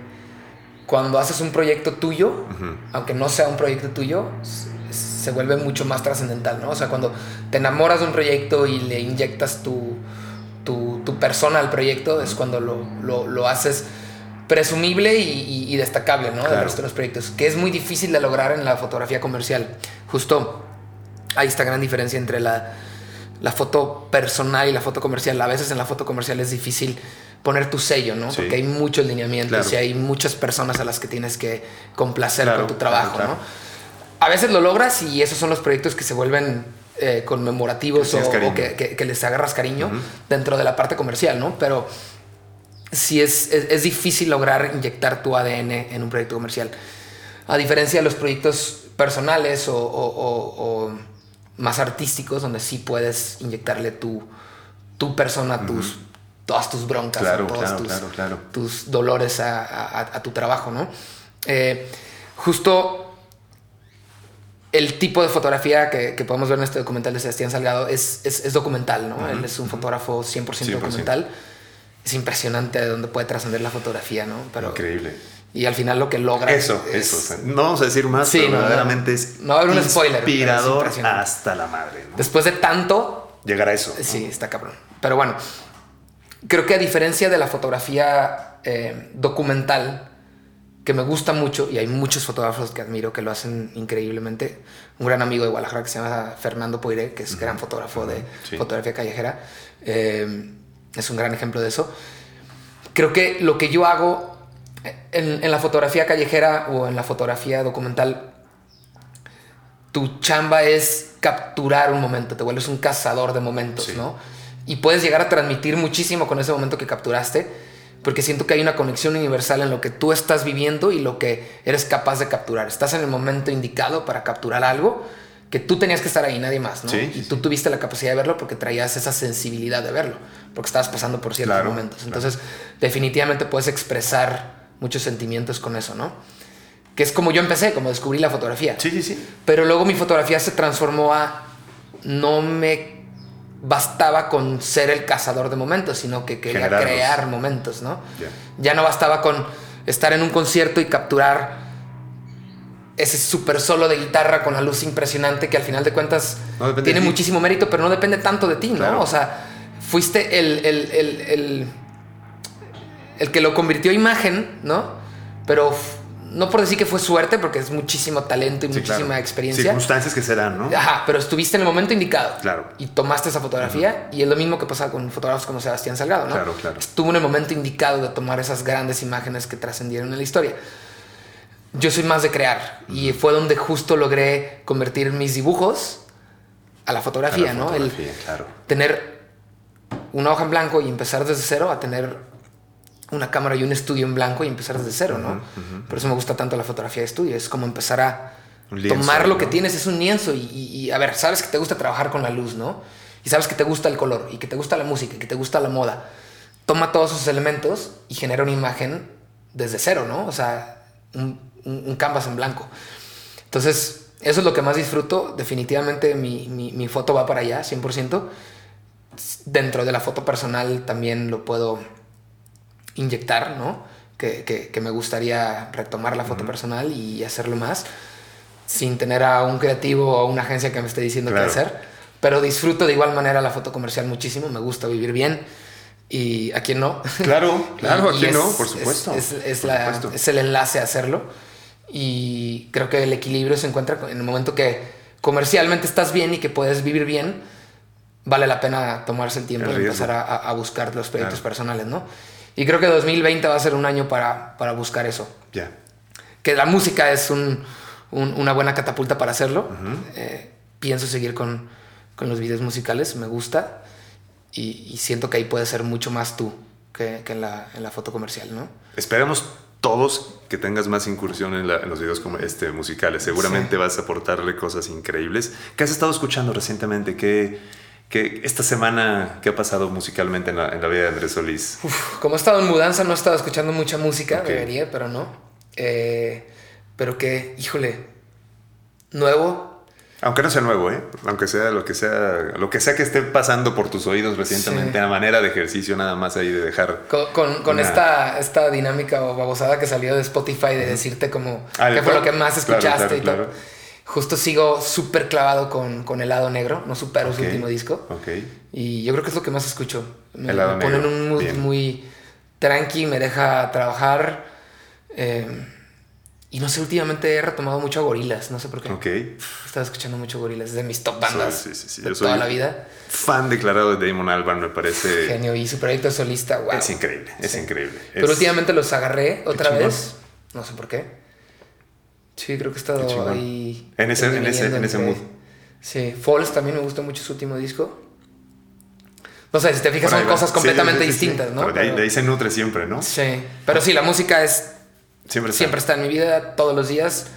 cuando haces un proyecto tuyo, aunque no sea un proyecto tuyo, se vuelve mucho más trascendental, ¿no? O sea, cuando te enamoras de un proyecto y le inyectas tu, tu, persona al proyecto, es cuando lo, lo, lo haces presumible y, y, destacable, ¿no? De los proyectos, que es muy difícil de lograr en la fotografía comercial. Justo hay esta gran diferencia entre la, la foto personal y la foto comercial. A veces en la foto comercial es difícil poner tu sello, ¿no? Porque hay muchos lineamientos y hay muchas personas a las que tienes que complacer con tu trabajo, ¿no? a veces lo logras y esos son los proyectos que se vuelven eh, conmemorativos o, que, les agarras cariño dentro de la parte comercial, ¿no? Pero sí es, es, difícil lograr inyectar tu ADN en un proyecto comercial. A diferencia de los proyectos personales o, más artísticos, donde sí puedes inyectarle tu, tu persona, tus, todas tus broncas, todos tus, tus, dolores a, tu trabajo, ¿no? Eh, justo el tipo de fotografía que, podemos ver en este documental de Sebastián Salgado es, es, documental, ¿no? Él es un fotógrafo 100%, documental. Es impresionante de dónde puede trascender la fotografía, ¿no? Pero, Increíble. y al final lo que logra Eso, es- eso. o sea, no vamos a decir más, Sí, pero no, verdaderamente es No va a haber un spoiler, es inspirador hasta la madre. ¿no? Después de tanto, Llegar a eso. ¿no? sí, está cabrón. Pero bueno, creo que a diferencia de la fotografía eh, documental, que me gusta mucho, y hay muchos fotógrafos que admiro que lo hacen increíblemente, un gran amigo de Guadalajara que se llama Fernando Poiré, que es gran fotógrafo de Sí. fotografía callejera, eh, es un gran ejemplo de eso. Creo que lo que yo hago en, en la fotografía callejera o en la fotografía documental, tu chamba es capturar un momento, te vuelves un cazador de momentos, Sí. ¿no? Y puedes llegar a transmitir muchísimo con ese momento que capturaste, porque siento que hay una conexión universal en lo que tú estás viviendo y lo que eres capaz de capturar. Estás en el momento indicado para capturar algo que tú tenías que estar ahí, nadie más, ¿no? Sí, y sí, tú tuviste la capacidad de verlo porque traías esa sensibilidad de verlo, porque estabas pasando por ciertos Claro, momentos. claro. Entonces, definitivamente puedes expresar muchos sentimientos con eso, ¿no? Que es como yo empecé, como descubrí la fotografía. Sí, sí, sí. Pero luego mi fotografía se transformó a no me bastaba con ser el cazador de momentos, sino que quería Generarlos. crear momentos, ¿no? Ya. Ya no bastaba con estar en un concierto y capturar ese super solo de guitarra con la luz impresionante que al final de cuentas No tiene de muchísimo mérito, pero no depende tanto de ti, ¿no? Claro. O sea, fuiste el, el, el, el, el que lo convirtió a imagen, ¿no? Pero no por decir que fue suerte, porque es muchísimo talento y Sí, muchísima claro. experiencia. Circunstancias que serán, ¿no? Ajá, pero estuviste en el momento indicado. Claro. Y tomaste esa fotografía. Y es lo mismo que pasa con fotógrafos como Sebastián Salgado, ¿no? Claro, claro. Estuvo en el momento indicado de tomar esas grandes imágenes que trascendieron en la historia. Yo soy más de crear. Y fue donde justo logré convertir mis dibujos a la fotografía, A la ¿no? El fotografía, claro. tener una hoja en blanco y empezar desde cero a tener una cámara y un estudio en blanco y empezar desde cero, ¿no? Por eso me gusta tanto la fotografía de estudio. Es como empezar a lienzo, tomar lo ¿no? que tienes, es un lienzo y, y- y, a ver, sabes que te gusta trabajar con la luz, ¿no? Y sabes que te gusta el color y que te gusta la música y que te gusta la moda. Toma todos esos elementos y genera una imagen desde cero, ¿no? O sea, un, un- un canvas en blanco. Entonces, eso es lo que más disfruto. Definitivamente mi, mi- mi foto va para allá, 100%. Dentro de la foto personal también lo puedo inyectar, ¿no? Que, que- que me gustaría retomar la foto personal y hacerlo más sin tener a un creativo o una agencia que me esté diciendo Claro. qué hacer. Pero disfruto de igual manera la foto comercial muchísimo, me gusta vivir bien y a quien no. Claro, claro, Y- aquí y no, por supuesto. Es, es- es Por la- supuesto. es el enlace a hacerlo y creo que el equilibrio se encuentra en el momento que comercialmente estás bien y que puedes vivir bien, vale la pena tomarse el tiempo de empezar a, a- a buscar los proyectos Claro. personales, ¿no? Y creo que 2020 va a ser un año para, para buscar eso. Ya. Que la música es un- un- una buena catapulta para hacerlo. Eh, pienso seguir con, con los videos musicales, me gusta. Y, y siento que ahí puedes ser mucho más tú que, que en, la, en la foto comercial, ¿no? Esperamos todos que tengas más incursión en, la- en los videos como este musicales. Seguramente Sí. vas a aportarle cosas increíbles. ¿Qué has estado escuchando recientemente? ¿Qué, qué- esta semana qué ha pasado musicalmente en la, en la vida de Andrés Solís? Uf, como he estado en mudanza, no he estado escuchando mucha música, debería, pero no. Eh, pero que, híjole, nuevo. Aunque no sea nuevo, ¿eh? Aunque sea lo que sea, lo que sea que esté pasando por tus oídos recientemente, Sí. a manera de ejercicio nada más ahí de dejar. Con, con- con Una- esta, esta dinámica o babosada que salió de Spotify de decirte como Ah, qué fue lo que más Claro, escuchaste claro, y todo. Justo sigo súper clavado con, con Helado Negro, no supero su último disco. Ok. Y yo creo que es lo que más escucho. Me, me pone en Negro, un mood bien. muy tranqui, me deja trabajar. eh, y no sé, últimamente he retomado mucho a Gorilas, no sé por qué. Ok. He estado escuchando mucho Gorilas, es de mis top bandas Sí, sí, sí. de Yo soy toda la vida. Fan declarado de Damon Albarn, me parece. Genio, y su proyecto solista, wow. Es increíble, es increíble. Pero Es- últimamente los agarré otra vez. No sé por qué. Sí, creo que he estado ahí. En ese- en ese- en ese mood. Sí, Falls también me gustó mucho su último disco. No sé, si te fijas, son cosas completamente sí, sí, sí. distintas, ¿no? Pero de, ahí, de ahí se nutre siempre, ¿no? Sí, pero sí, la música es Siempre está. siempre está en mi vida todos los días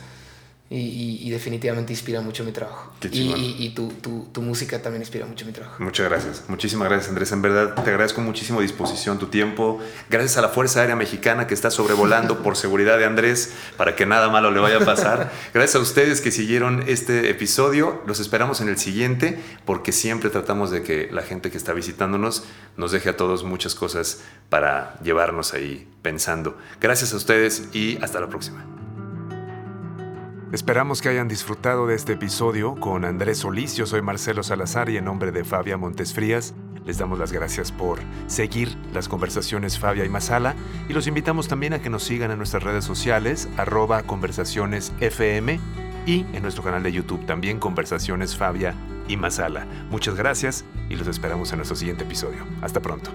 y, definitivamente inspira mucho mi trabajo. y, y tu, tu, tu, música también inspira mucho mi trabajo. Muchas gracias. Muchísimas gracias, Andrés. En verdad, te agradezco muchísimo disposición, tu tiempo. Gracias a la Fuerza Aérea Mexicana que está sobrevolando por seguridad de Andrés para que nada malo le vaya a pasar. Gracias a ustedes que siguieron este episodio. Los esperamos en el siguiente porque siempre tratamos de que la gente que está visitándonos nos deje a todos muchas cosas para llevarnos ahí pensando. Gracias a ustedes y hasta la próxima. Esperamos que hayan disfrutado de este episodio con Andrés Solís. Yo soy Marcelo Salazar y en nombre de Fabia Montesfrías les damos las gracias por seguir las conversaciones Fabia y Masala y los invitamos también a que nos sigan en nuestras redes sociales arroba conversaciones FM y en nuestro canal de YouTube también Conversaciones Fabia y Masala. Muchas gracias y los esperamos en nuestro siguiente episodio. Hasta pronto.